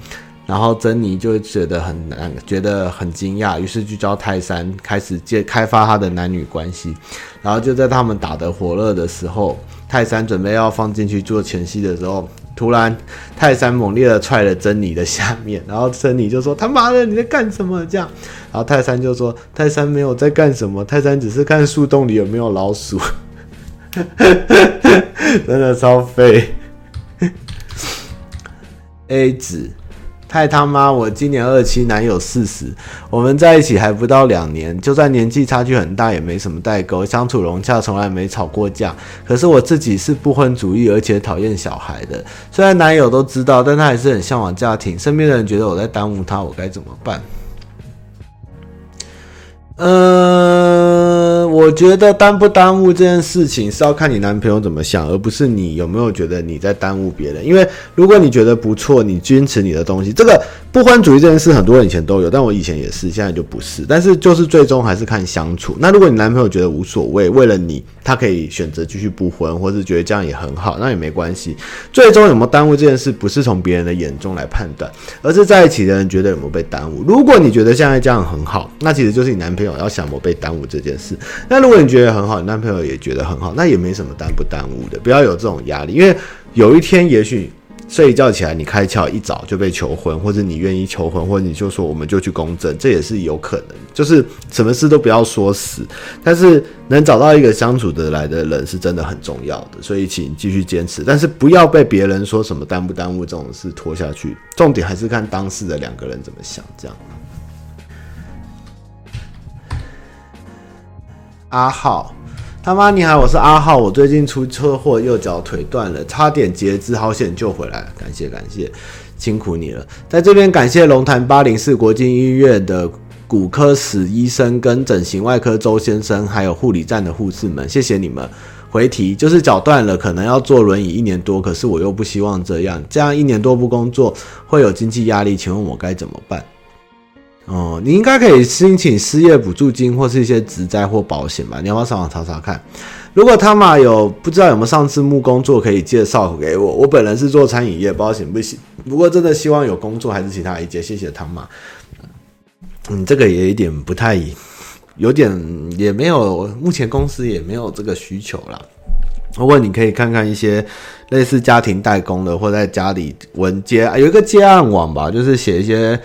然后珍妮就觉得很难，觉得很惊讶，于是就教泰山开始借开发他的男女关系。然后就在他们打得火热的时候。泰山准备要放进去做前戏的时候，突然泰山猛烈的踹了珍妮的下面，然后珍妮就说：“他妈的，你在干什么？”这样，然后泰山就说：“泰山没有在干什么，泰山只是看树洞里有没有老鼠。” (laughs) 真的超废。A (laughs) 子。太他妈！我今年二七，男友四十，我们在一起还不到两年，就算年纪差距很大，也没什么代沟，相处融洽，从来没吵过架。可是我自己是不婚主义，而且讨厌小孩的。虽然男友都知道，但他还是很向往家庭。身边的人觉得我在耽误他，我该怎么办？呃，我觉得耽不耽误这件事情是要看你男朋友怎么想，而不是你有没有觉得你在耽误别人。因为如果你觉得不错，你坚持你的东西，这个不婚主义这件事，很多人以前都有，但我以前也是，现在就不是。但是就是最终还是看相处。那如果你男朋友觉得无所谓，为了你，他可以选择继续不婚，或是觉得这样也很好，那也没关系。最终有没有耽误这件事，不是从别人的眼中来判断，而是在一起的人觉得有没有被耽误。如果你觉得现在这样很好，那其实就是你男朋友。要想我被耽误这件事，那如果你觉得很好，你男朋友也觉得很好，那也没什么耽不耽误的，不要有这种压力，因为有一天也许睡一觉起来，你开窍一早就被求婚，或者你愿意求婚，或者你就说我们就去公证，这也是有可能。就是什么事都不要说死，但是能找到一个相处得来的人是真的很重要的，所以请继续坚持，但是不要被别人说什么耽不耽误这种事拖下去，重点还是看当事的两个人怎么想，这样。阿浩，他妈你好，我是阿浩。我最近出车祸，右脚腿断了，差点截肢，好险救回来，感谢感谢，辛苦你了。在这边感谢龙潭八零四国际医院的骨科史医生跟整形外科周先生，还有护理站的护士们，谢谢你们。回题就是脚断了，可能要坐轮椅一年多，可是我又不希望这样，这样一年多不工作会有经济压力，请问我该怎么办？哦，你应该可以申请失业补助金或是一些职灾或保险吧？你要不要上网查查看？如果他妈有不知道有没有上次木工作可以介绍给我？我本人是做餐饮业，保险不行。不过真的希望有工作还是其他一节，谢谢他妈。嗯，这个也有点不太，有点也没有，目前公司也没有这个需求啦。不过你可以看看一些类似家庭代工的，或在家里文接啊，有一个接案网吧，就是写一些。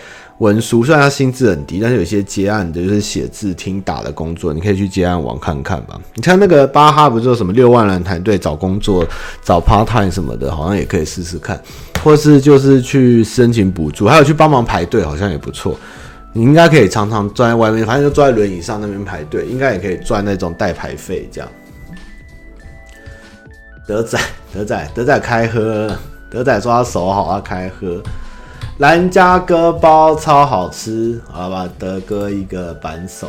文书虽然他薪资很低，但是有些接案的就是写字、听打的工作，你可以去接案网看看吧。你看那个巴哈不是说什么六万人团队找工作、找 part time 什么的，好像也可以试试看，或是就是去申请补助，还有去帮忙排队，好像也不错。你应该可以常常坐在外面，反正就坐在轮椅上那边排队，应该也可以赚那种代排费这样。德仔，德仔，德仔开喝，德仔抓手好，他开喝。兰家哥包超好吃，好吧，德哥一个扳手，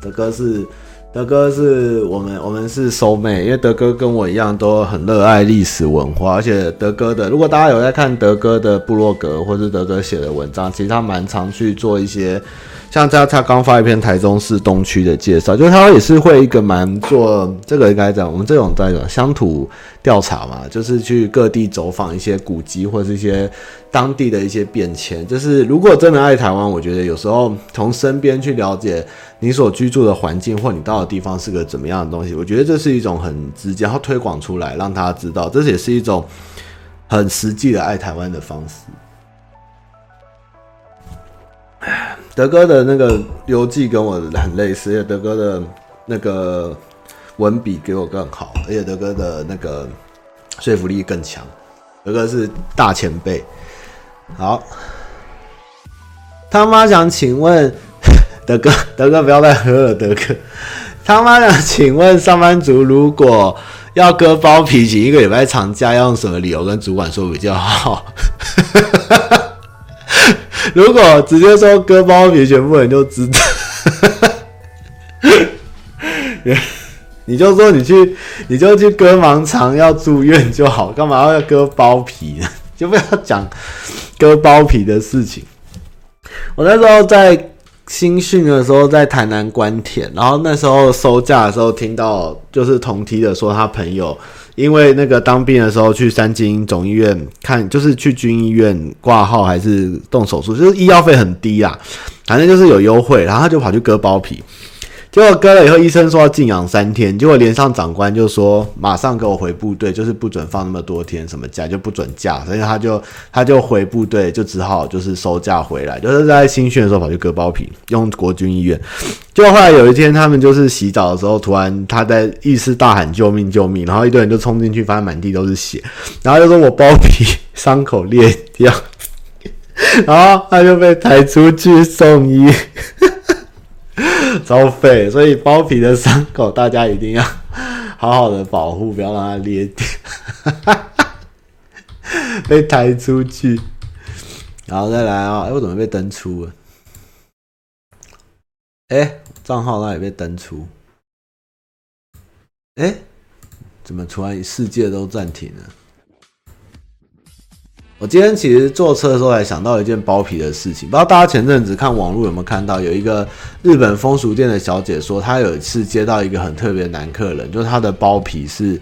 德哥是德哥是我们我们是收妹因为德哥跟我一样都很热爱历史文化，而且德哥的，如果大家有在看德哥的部落格或是德哥写的文章，其实他蛮常去做一些。像他，他刚发一篇台中市东区的介绍，就是他也是会一个蛮做这个应该讲，我们这种在讲乡土调查嘛，就是去各地走访一些古迹或者是一些当地的一些变迁。就是如果真的爱台湾，我觉得有时候从身边去了解你所居住的环境或你到的地方是个怎么样的东西，我觉得这是一种很直接，然后推广出来让他知道，这也是一种很实际的爱台湾的方式。德哥的那个游记跟我很类似，而且德哥的那个文笔给我更好，而且德哥的那个说服力更强。德哥是大前辈。好，他妈想请问德哥，德哥不要再喝了，德哥。他妈想请问上班族如果要割包皮，请一个礼拜长假，要用什么理由跟主管说比较好？如果直接说割包皮，全部人就知道。(laughs) 你就说你去，你就去割盲肠要住院就好，干嘛要割包皮呢？就不要讲割包皮的事情。我那时候在新训的时候，在台南关田，然后那时候收假的时候，听到就是同梯的说他朋友。因为那个当兵的时候去三军总医院看，就是去军医院挂号还是动手术，就是医药费很低啊，反正就是有优惠，然后他就跑去割包皮。结果割了以后，医生说要静养三天，结果连上长官就说马上给我回部队，就是不准放那么多天什么假，就不准假，所以他就他就回部队，就只好就是收假回来，就是在新训的时候跑去割包皮，用国军医院。结果后来有一天，他们就是洗澡的时候，突然他在浴室大喊救命救命，然后一堆人就冲进去，发现满地都是血，然后就说我包皮伤口裂掉，然后他就被抬出去送医。(laughs) 超废，所以包皮的伤口大家一定要好好的保护，不要让它裂掉，(laughs) 被抬出去，然后再来啊！哎，我怎么被登出了？哎，账号那里被登出，哎，怎么突然世界都暂停了？我今天其实坐车的时候还想到一件包皮的事情，不知道大家前阵子看网络有没有看到，有一个日本风俗店的小姐说，她有一次接到一个很特别的男客人，就是她的包皮是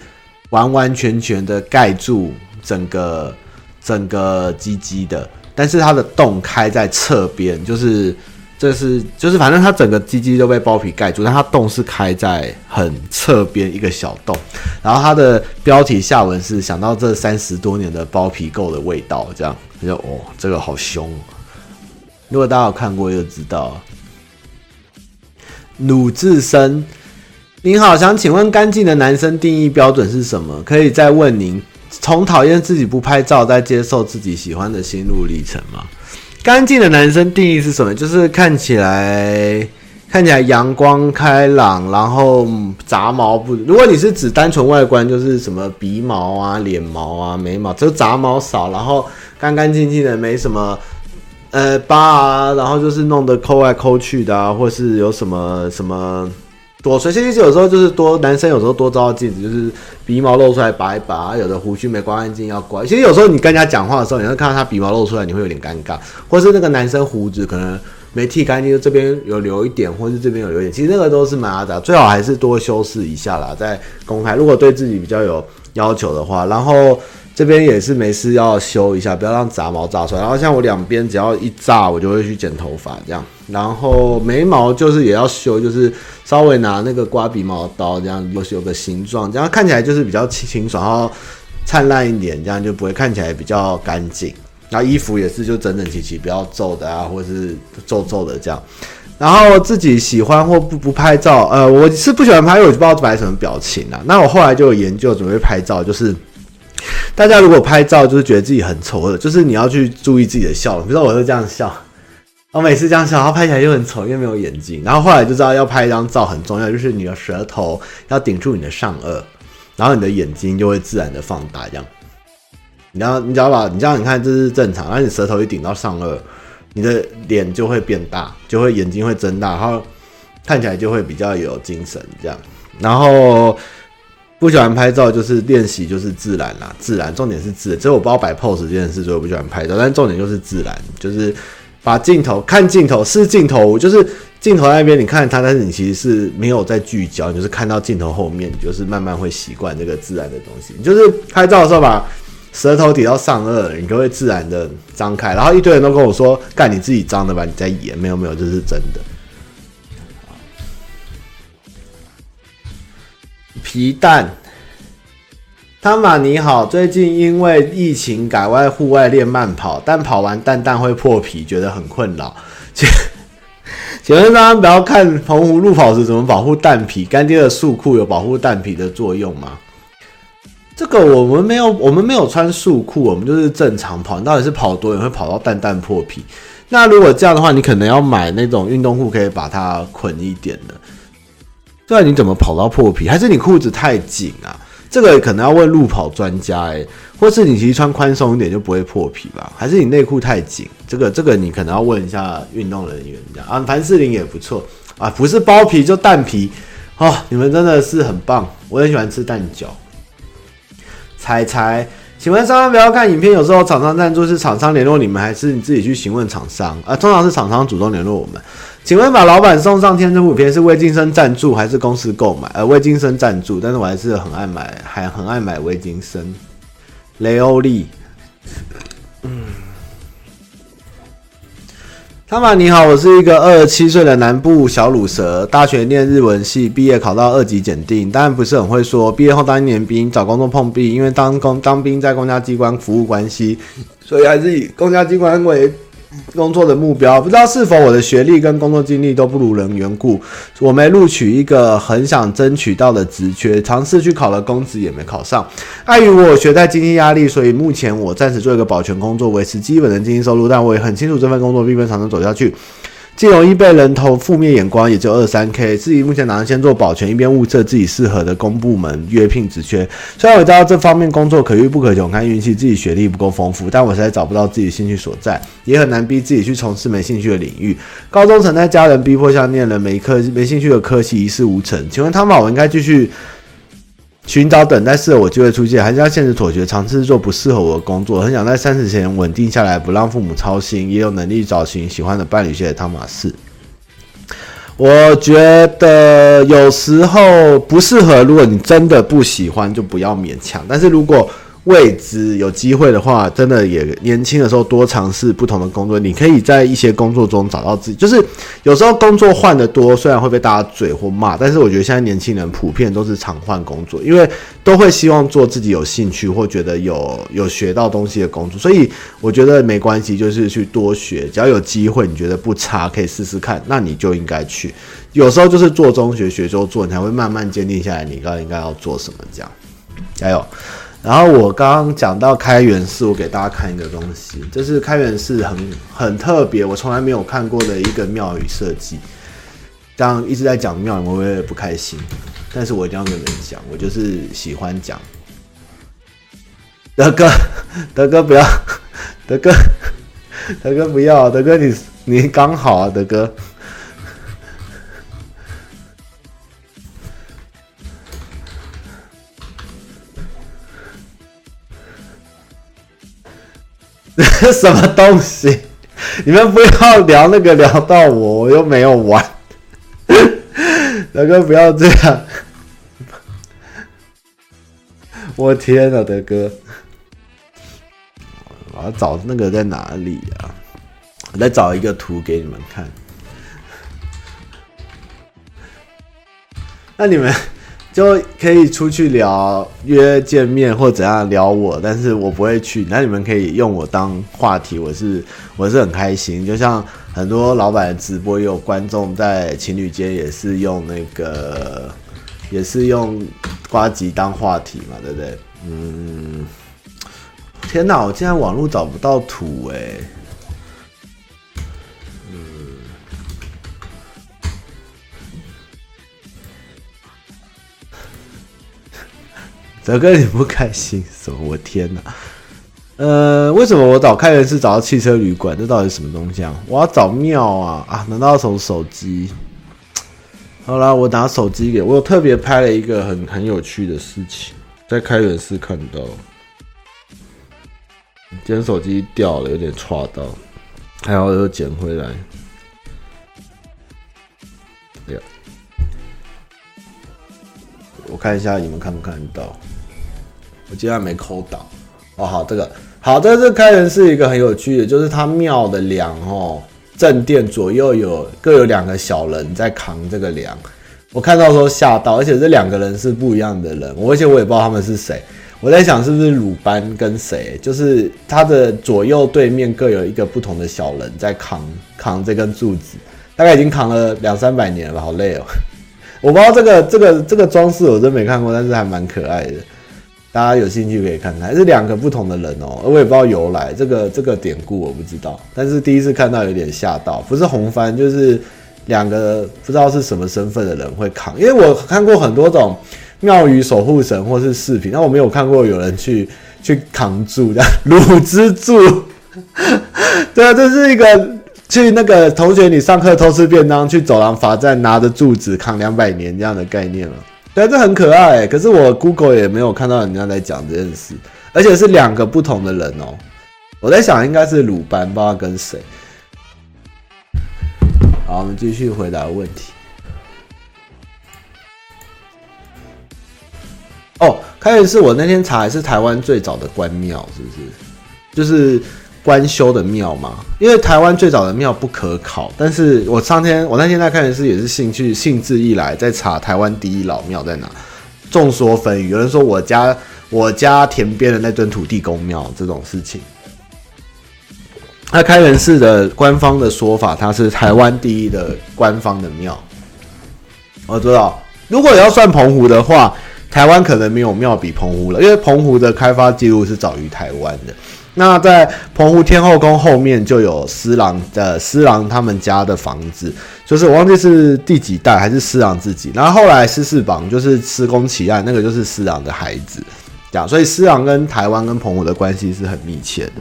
完完全全的盖住整个整个鸡鸡的，但是它的洞开在侧边，就是。这是就是反正它整个鸡鸡都被包皮盖住，但它洞是开在很侧边一个小洞。然后它的标题下文是想到这三十多年的包皮垢的味道，这样他就哦，这个好凶。如果大家有看过就知道。鲁智深，您好，想请问干净的男生定义标准是什么？可以再问您，从讨厌自己不拍照，再接受自己喜欢的心路历程吗？干净的男生定义是什么？就是看起来看起来阳光开朗，然后杂毛不。如果你是指单纯外观，就是什么鼻毛啊、脸毛啊、眉毛，就杂毛少，然后干干净净的，没什么呃疤啊，然后就是弄得抠来抠去的啊，或是有什么什么。多，所以其实有时候就是多，男生有时候多照镜子，就是鼻毛露出来拔一拔，有的胡须没刮干净要刮。其实有时候你跟人家讲话的时候，你会看到他鼻毛露出来，你会有点尴尬，或是那个男生胡子可能没剃干净，就这边有留一点，或是这边有留一点，其实那个都是蛮阿杂，最好还是多修饰一下啦，在公开。如果对自己比较有要求的话，然后。这边也是没事要修一下，不要让杂毛炸出来。然后像我两边只要一炸，我就会去剪头发这样。然后眉毛就是也要修，就是稍微拿那个刮鼻毛刀这样，有有个形状，这样看起来就是比较清爽，然后灿烂一点，这样就不会看起来比较干净。然后衣服也是就整整齐齐，不要皱的啊，或者是皱皱的这样。然后自己喜欢或不不拍照，呃，我是不喜欢拍，我就不知道摆什么表情啊。那我后来就有研究准备拍照，就是。大家如果拍照就是觉得自己很丑的，就是你要去注意自己的笑容。比如说我是这样笑，我每次这样笑，然后拍起来就很丑，因为没有眼睛。然后后来就知道要拍一张照很重要，就是你的舌头要顶住你的上颚，然后你的眼睛就会自然的放大。这样，你要你只要把你这样你看这是正常，然后你舌头一顶到上颚，你的脸就会变大，就会眼睛会睁大，然后看起来就会比较有精神。这样，然后。不喜欢拍照，就是练习，就是自然啦，自然，重点是自然。只有我不知道摆 pose 这件事，所以我不喜欢拍照。但重点就是自然，就是把镜头看镜头是镜头，就是镜头那边你看它，但是你其实是没有在聚焦，你就是看到镜头后面，你就是慢慢会习惯这个自然的东西。你就是拍照的时候把舌头抵到上颚，你就会自然的张开。然后一堆人都跟我说：“干你自己张的吧，你在演。”没有没有，这是真的。皮蛋，汤马你好，最近因为疫情改外户外练慢跑，但跑完蛋蛋会破皮，觉得很困扰，(laughs) 请请问大家不要看澎湖路跑时怎么保护蛋皮？干爹的束裤有保护蛋皮的作用吗？这个我们没有，我们没有穿束裤，我们就是正常跑。你到底是跑多远会跑到蛋蛋破皮？那如果这样的话，你可能要买那种运动裤，可以把它捆一点的。对，你怎么跑到破皮？还是你裤子太紧啊？这个可能要问路跑专家哎、或是你其实穿宽松一点就不会破皮吧？还是你内裤太紧？这个这个你可能要问一下运动人员这样啊。凡士林也不错啊，不是包皮就蛋皮哦。你们真的是很棒，我很喜欢吃蛋饺。猜猜。请问上方不要看影片，有时候厂商赞助是厂商联络你们，还是你自己去询问厂商？啊，通常是厂商主动联络我们。请问把老板送上天真普片是魏金生赞助还是公司购买？呃，魏金生赞助，但是我还是很爱买，还很爱买魏金生。雷欧利，嗯。汤玛你好，我是一个二十七岁的南部小鲁蛇，大学念日文系，毕业考到二级检定，当然不是很会说。毕业后当一年兵，找工作碰壁，因为当工当兵在公家机关服务关系，所以还是以公家机关为。工作的目标，不知道是否我的学历跟工作经历都不如人缘故，我没录取一个很想争取到的职缺，尝试去考了公职也没考上。碍于我学贷经济压力，所以目前我暂时做一个保全工作，维持基本的经济收入。但我也很清楚这份工作并不能长久走下去。既容易被人投负面眼光，也就二三 K。自己目前打算先做保全，一边物色自己适合的公部门约聘职缺。虽然我知道这方面工作可遇不可求，看运气，自己学历不够丰富，但我实在找不到自己兴趣所在，也很难逼自己去从事没兴趣的领域。高中曾在家人逼迫下念了没科没兴趣的科系，一事无成。请问汤玛，我应该继续？寻找等待适合我机会出现，还是要现实妥协，尝试做不适合我的工作？很想在三十前稳定下来，不让父母操心，也有能力找寻喜欢的伴侣。谢谢汤马士。我觉得有时候不适合，如果你真的不喜欢，就不要勉强。但是如果未知有机会的话，真的也年轻的时候多尝试不同的工作。你可以在一些工作中找到自己。就是有时候工作换得多，虽然会被大家嘴或骂，但是我觉得现在年轻人普遍都是常换工作，因为都会希望做自己有兴趣或觉得有有学到东西的工作。所以我觉得没关系，就是去多学，只要有机会，你觉得不差，可以试试看，那你就应该去。有时候就是做中学，学中做，你才会慢慢坚定下来，你该应该要做什么。这样，加油！然后我刚刚讲到开元寺，我给大家看一个东西，这是开元寺很很特别，我从来没有看过的一个庙宇设计。刚刚一直在讲庙宇，我也不开心，但是我一定要跟你们讲，我就是喜欢讲。德哥，德哥不要，(laughs) 德哥，德哥不要，德哥你你刚好啊，德哥。(laughs) 什么东西？你们不要聊那个，聊到我，我又没有玩。(laughs) 德哥，不要这样！(laughs) 我天哪，德哥！我要找那个在哪里啊？我再找一个图给你们看。那你们。就可以出去聊，约见面或怎样聊我，但是我不会去。那你们可以用我当话题，我是我是很开心。就像很多老板直播，也有观众在情侣间也是用那个，也是用瓜吉当话题嘛，对不对？嗯，天哪，我竟然网络找不到图哎、德哥，你不开心什么？我天哪！呃，为什么我找开元寺找到汽车旅馆？这到底什么东西啊？我要找庙啊啊！难道要从手机？好啦，我拿手机给我，有特别拍了一个很很有趣的事情，在开元寺看到，今天手机掉了，有点刷到，还好又捡回来。哎呀，我看一下你们看不看得到。我今天没抠到哦，好，这个好，这是开元寺一个很有趣的，就是它庙的梁哦，正殿左右有各有两个小人在扛这个梁，我看到时候吓到，而且这两个人是不一样的人，我而且我也不知道他们是谁，我在想是不是鲁班跟谁，就是他的左右对面各有一个不同的小人在扛扛这根柱子，大概已经扛了两三百年了，好累哦。我不知道这个这个这个装饰我真没看过，但是还蛮可爱的，大家有兴趣可以看看。是两个不同的人哦，我也不知道由来，这个这个典故我不知道，但是第一次看到有点吓到，不是红帆就是两个不知道是什么身份的人会扛，因为我看过很多种。庙宇守护神或是饰品，但我没有看过有人去去扛柱的鲁之柱。(laughs) 对啊，这是一个去那个同学，你上课偷吃便当，去走廊罚站拿着柱子扛两百年这样的概念了。对，这很可爱。可是我 Google 也没有看到人家在讲这件事，而且是两个不同的人喔。我在想应该是鲁班，不知道跟谁。好，我们继续回答问题。哦，开元寺我那天查是台湾最早的关庙，是不是？就是官修的庙嘛。因为台湾最早的庙不可考，但是我上天我那天在开元寺也是兴趣兴致一来，在查台湾第一老庙在哪。众说纷纭，有人说我家我家田边的那尊土地公庙这种事情。那开元寺的官方的说法，它是台湾第一的官方的庙。我知道，如果要算澎湖的话。台湾可能没有庙比澎湖了，因为澎湖的开发记录是早于台湾的。那在澎湖天后宫后面就有施琅的施琅他们家的房子，就是我忘记是第几代还是施琅自己。然后后来施世榜就是施工奇案，那个就是施琅的孩子，这样。所以施琅跟台湾跟澎湖的关系是很密切的。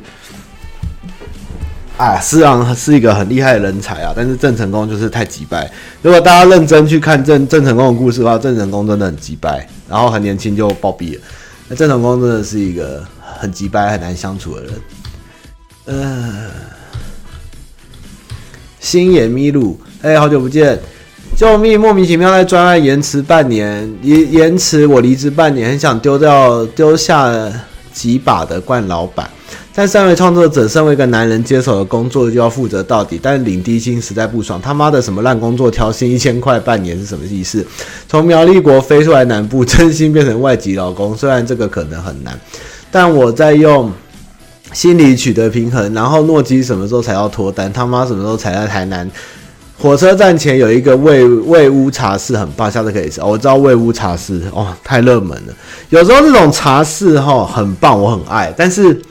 啊，施琅是一个很厉害的人才啊，但是郑成功就是太急败。如果大家认真去看郑郑成功的故事的话，郑成功真的很急败，然后很年轻就暴毙了。那郑成功真的是一个很急掰、很难相处的人。呃，星野咪路，哎、好久不见，救命！莫名其妙在专案延迟半年，延延迟我离职半年，很想丢掉丢下几把的冠老板。但三位创作者身为一个男人，接手的工作就要负责到底，但领低薪实在不爽。他妈的什么烂工作，调薪一千块半年是什么意思？从苗栗国飞出来南部，真心变成外籍劳工，虽然这个可能很难，但我在用心理取得平衡。然后诺基什么时候才要脱单？他妈什么时候才在台南火车站前有一个魏魏屋茶室，很棒，下次可以吃。哦，我知道魏屋茶室，哦，太热门了。有时候这种茶室哈很棒，我很爱，但是。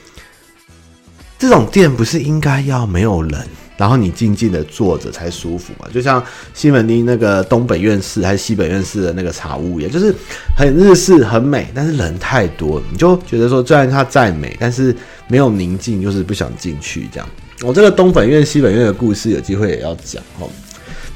这种店不是应该要没有人，然后你静静的坐着才舒服嘛？就像西门町那个东本院寺还是西本院寺的那个茶屋一样，就是很日式、很美，但是人太多，你就觉得说，虽然它再美，但是没有宁静，就是不想进去这样。我这个东本院、西本院的故事，有机会也要讲哦。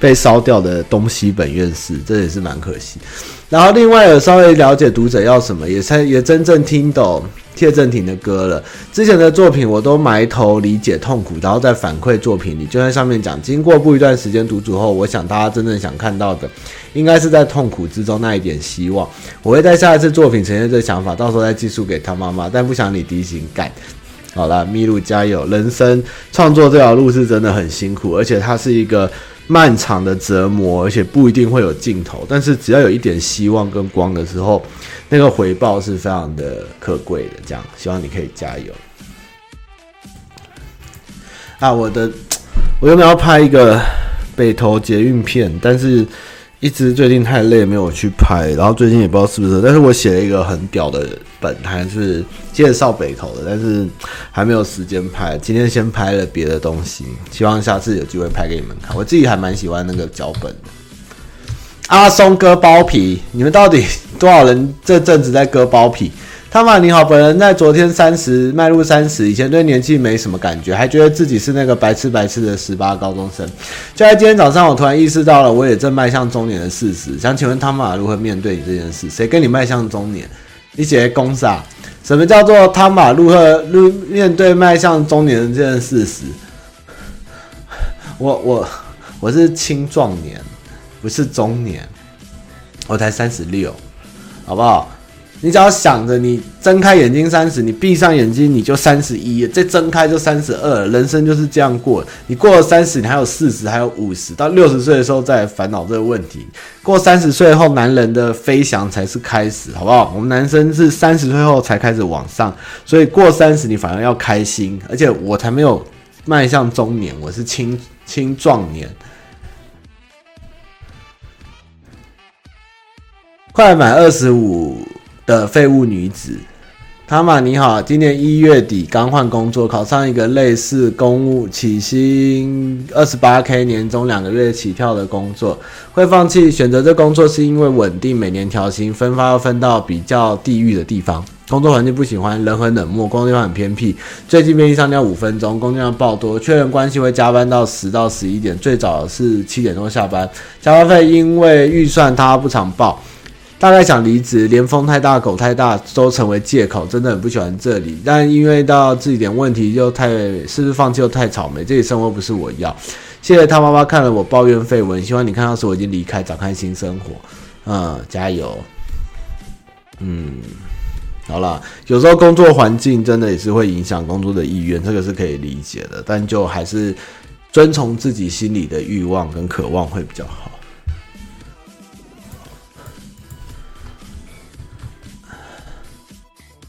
被烧掉的东西本院寺，这也是蛮可惜。然后另外有稍微了解读者要什么，也才也真正听懂谢震廷的歌了。之前的作品我都埋头理解痛苦，然后在反馈作品里，就在上面讲，经过不一段时间独处后，我想大家真正想看到的，应该是在痛苦之中那一点希望。我会在下一次作品呈现这想法，到时候再寄书给他妈妈，但不想你低薪干。好啦，咪路加油！人生创作这条路是真的很辛苦，而且它是一个。漫长的折磨，而且不一定会有尽头。但是只要有一点希望跟光的时候，那个回报是非常的可贵的。这样，希望你可以加油。啊，我的，我原本要拍一个北投捷运片，但是。一直最近太累，没有去拍，然后最近也不知道是不是，但是我写了一个很屌的本，还是介绍北投的，但是还没有时间拍。今天先拍了别的东西，希望下次有机会拍给你们看。我自己还蛮喜欢那个脚本的。阿松割包皮，你们到底多少人这阵子在割包皮？汤玛你好，本人在昨天三十迈入三十，以前对年纪没什么感觉，还觉得自己是那个白痴白痴的十八高中生。就在今天早上，我突然意识到了，我也正迈向中年的事实。想请问汤玛如何面对你这件事？谁跟你迈向中年？你写公啥？什么叫做汤玛如何面对迈向中年的这件事实？我我我是青壮年，不是中年，我才三十六，好不好？你只要想着你睁开眼睛三十，你闭上眼睛你就三十一，再睁开就三十二，人生就是这样过。你过了三十，你还有四十，还有五十，到六十岁的时候再烦恼这个问题。过三十岁后，男人的飞翔才是开始，好不好？我们男生是三十岁后才开始往上，所以过三十你反而要开心，而且我才没有迈向中年，我是青青壮年。快满二十五。的废物女子，汤玛你好，今年一月底刚换工作，考上一个类似公务起薪二十八 K 年终两个月起跳的工作，会放弃选择这工作是因为稳定，每年调薪，分发要分到比较地狱的地方，工作环境不喜欢，人很冷漠，工作地方很偏僻，最近便利商店五分钟，工作量爆多，确认关系会加班到十到十一点，最早是七点钟下班，加班费因为预算他不常报。大概想离职，连风太大、狗太大都成为借口，真的很不喜欢这里。但因为到自己点问题就太，是不是放弃又太草莓？这里生活不是我要。谢谢他妈妈看了我抱怨绯闻，希望你看到时我已经离开，展开新生活。嗯，加油。嗯，好了，有时候工作环境真的也是会影响工作的意愿，这个是可以理解的。但就还是遵从自己心里的欲望跟渴望会比较好。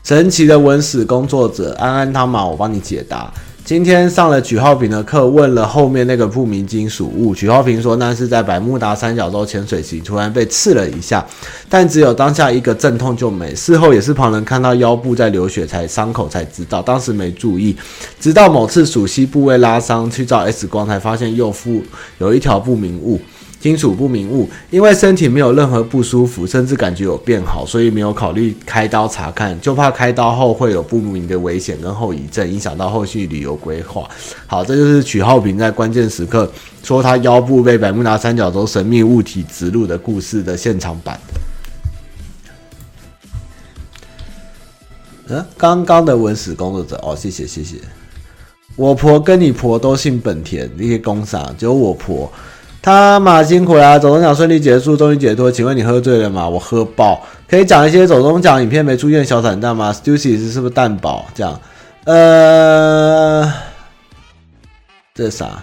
神奇的文史工作者安安汤玛，我帮你解答。今天上了许浩平的课，问了后面那个不明金属物。许浩平说那是在百慕达三角洲潜水时突然被刺了一下，但只有当下一个阵痛就没。事后也是旁人看到腰部在流血才伤口才知道，当时没注意，直到某次鼠蹊部位拉伤去照 X 光才发现右腹有一条不明物。金属不明物，因为身体没有任何不舒服，甚至感觉有变好，所以没有考虑开刀查看，就怕开刀后会有不明的危险跟后遗症，影响到后续旅游规划。好，这就是曲浩平在关键时刻说他腰部被百慕达三角洲神秘物体植入的故事的现场版。嗯，刚刚的文史工作者哦，谢谢谢谢。我婆跟你婆都姓本田，那些工商只有我婆。他妈辛苦啦，走中奖顺利结束，终于解脱。请问你喝醉了吗？我喝爆。可以讲一些走中奖影片没出现小彩蛋吗？Stussy 是不是蛋堡？这样，呃，这是啥？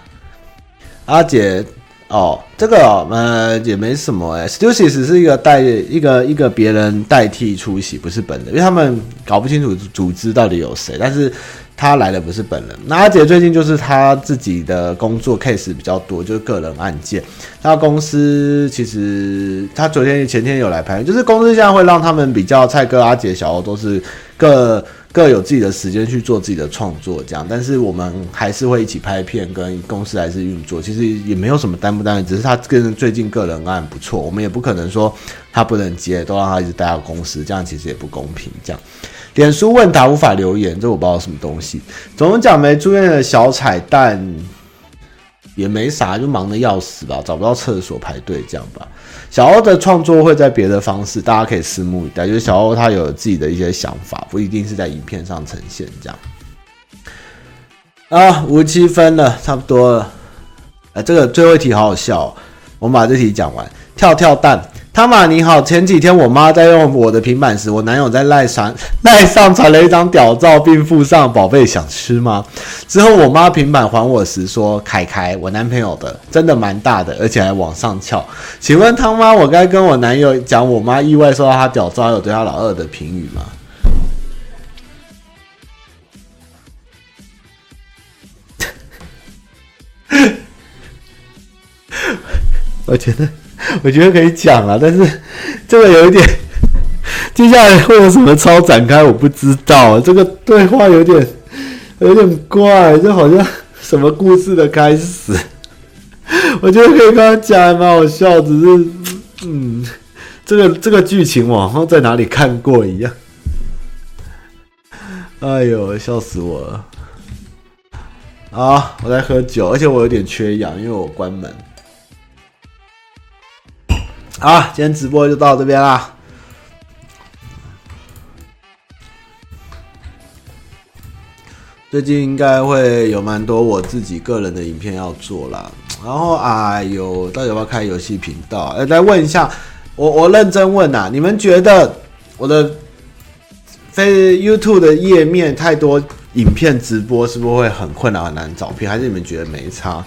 阿姐，哦，这个哦，呃，也没什么诶。Stussy 是一个代一个一个别人代替出席，不是本人，因为他们搞不清楚组织到底有谁，但是。他来的不是本人，那阿杰最近就是他自己的工作 case 比较多，就是个人案件。他公司其实他昨天前天有来拍，就是公司现在会让他们比较蔡哥、阿杰、小欧都是各各有自己的时间去做自己的创作这样，但是我们还是会一起拍片，跟公司还是运作。其实也没有什么担不担，只是他跟最近个人案不错，我们也不可能说他不能接，都让他一直待到公司，这样其实也不公平这样。脸书问答无法留言，这我不知道什么东西。总讲没住院的小彩蛋也没啥，就忙得要死吧，找不到厕所排队这样吧。小欧的创作会在别的方式，大家可以拭目以待。就是小欧他有自己的一些想法，不一定是在影片上呈现这样。啊，五七分了，差不多了。哎，这个最后一题好好笑，我们把这题讲完。跳跳蛋。汤玛你好，前几天我妈在用我的平板时，我男友在赖上 (laughs) 赖上传了一张屌照，并附上“宝贝想吃吗”。之后我妈平板还我时说：“凯凯，我男朋友的，真的蛮大的，而且还往上翘。”请问汤妈，我该跟我男友讲我妈意外收到他屌照，有对他老二的评语吗？我觉得。(laughs) 我觉得可以讲啊，但是这个有一点，接下来会有什么超展开，我不知道。这个对话有点有点怪，就好像什么故事的开始。(laughs) 我觉得可以跟他讲，还蛮好笑，只是嗯，这个这个剧情我好像在哪里看过一样。哎呦，笑死我了！啊，我在喝酒，而且我有点缺氧，因为我关门。好，今天直播就到这边啦。最近应该会有蛮多我自己个人的影片要做啦。然后，哎呦，到底要不要开游戏频道？哎，来问一下，我我认真问呐，你们觉得我的非 YouTube 的页面太多影片直播，是不是会很困难很难找片？还是你们觉得没差？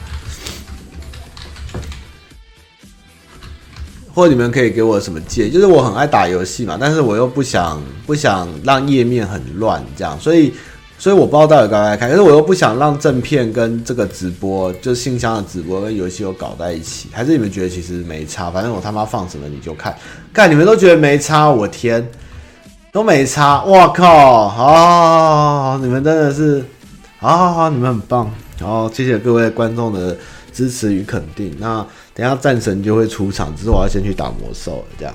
或者你们可以给我什么建议？就是我很爱打游戏嘛，但是我又不想不想让页面很乱，这样，所以所以我不知道到底该不该看，可是我又不想让正片跟这个直播，就信箱的直播跟游戏又搞在一起。还是你们觉得其实没差？反正我他妈放什么你就看，看你们都觉得没差，我天！都没差，我靠！好，好，好，好，你们真的是，好好好，你们很棒。然后谢谢各位观众的支持与肯定。那等下战神就会出场，只是我要先去打魔兽，这样。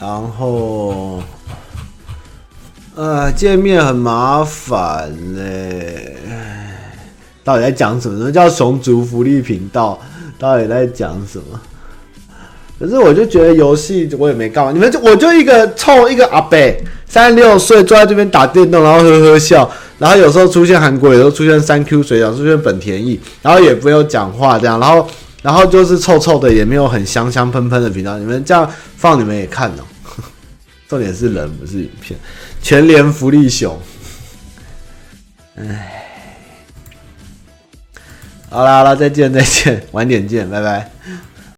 然后，呃，界面很麻烦嘞。到底在讲什么？什么叫熊族福利频道？到底在讲什么？可是我就觉得游戏我也没干嘛，你们就我就一个臭一个阿伯，三十六岁坐在这边打电动，然后呵呵笑，然后有时候出现韩国，有时候出现三 Q 水饺，出现本田翼，然后也不用讲话这样，然后然后就是臭臭的，也没有很香香喷喷的频道，你们这样放你们也看哦。(laughs) 重点是人不是影片，全联福利熊，唉，好啦好啦，再见再见，晚点见，拜拜。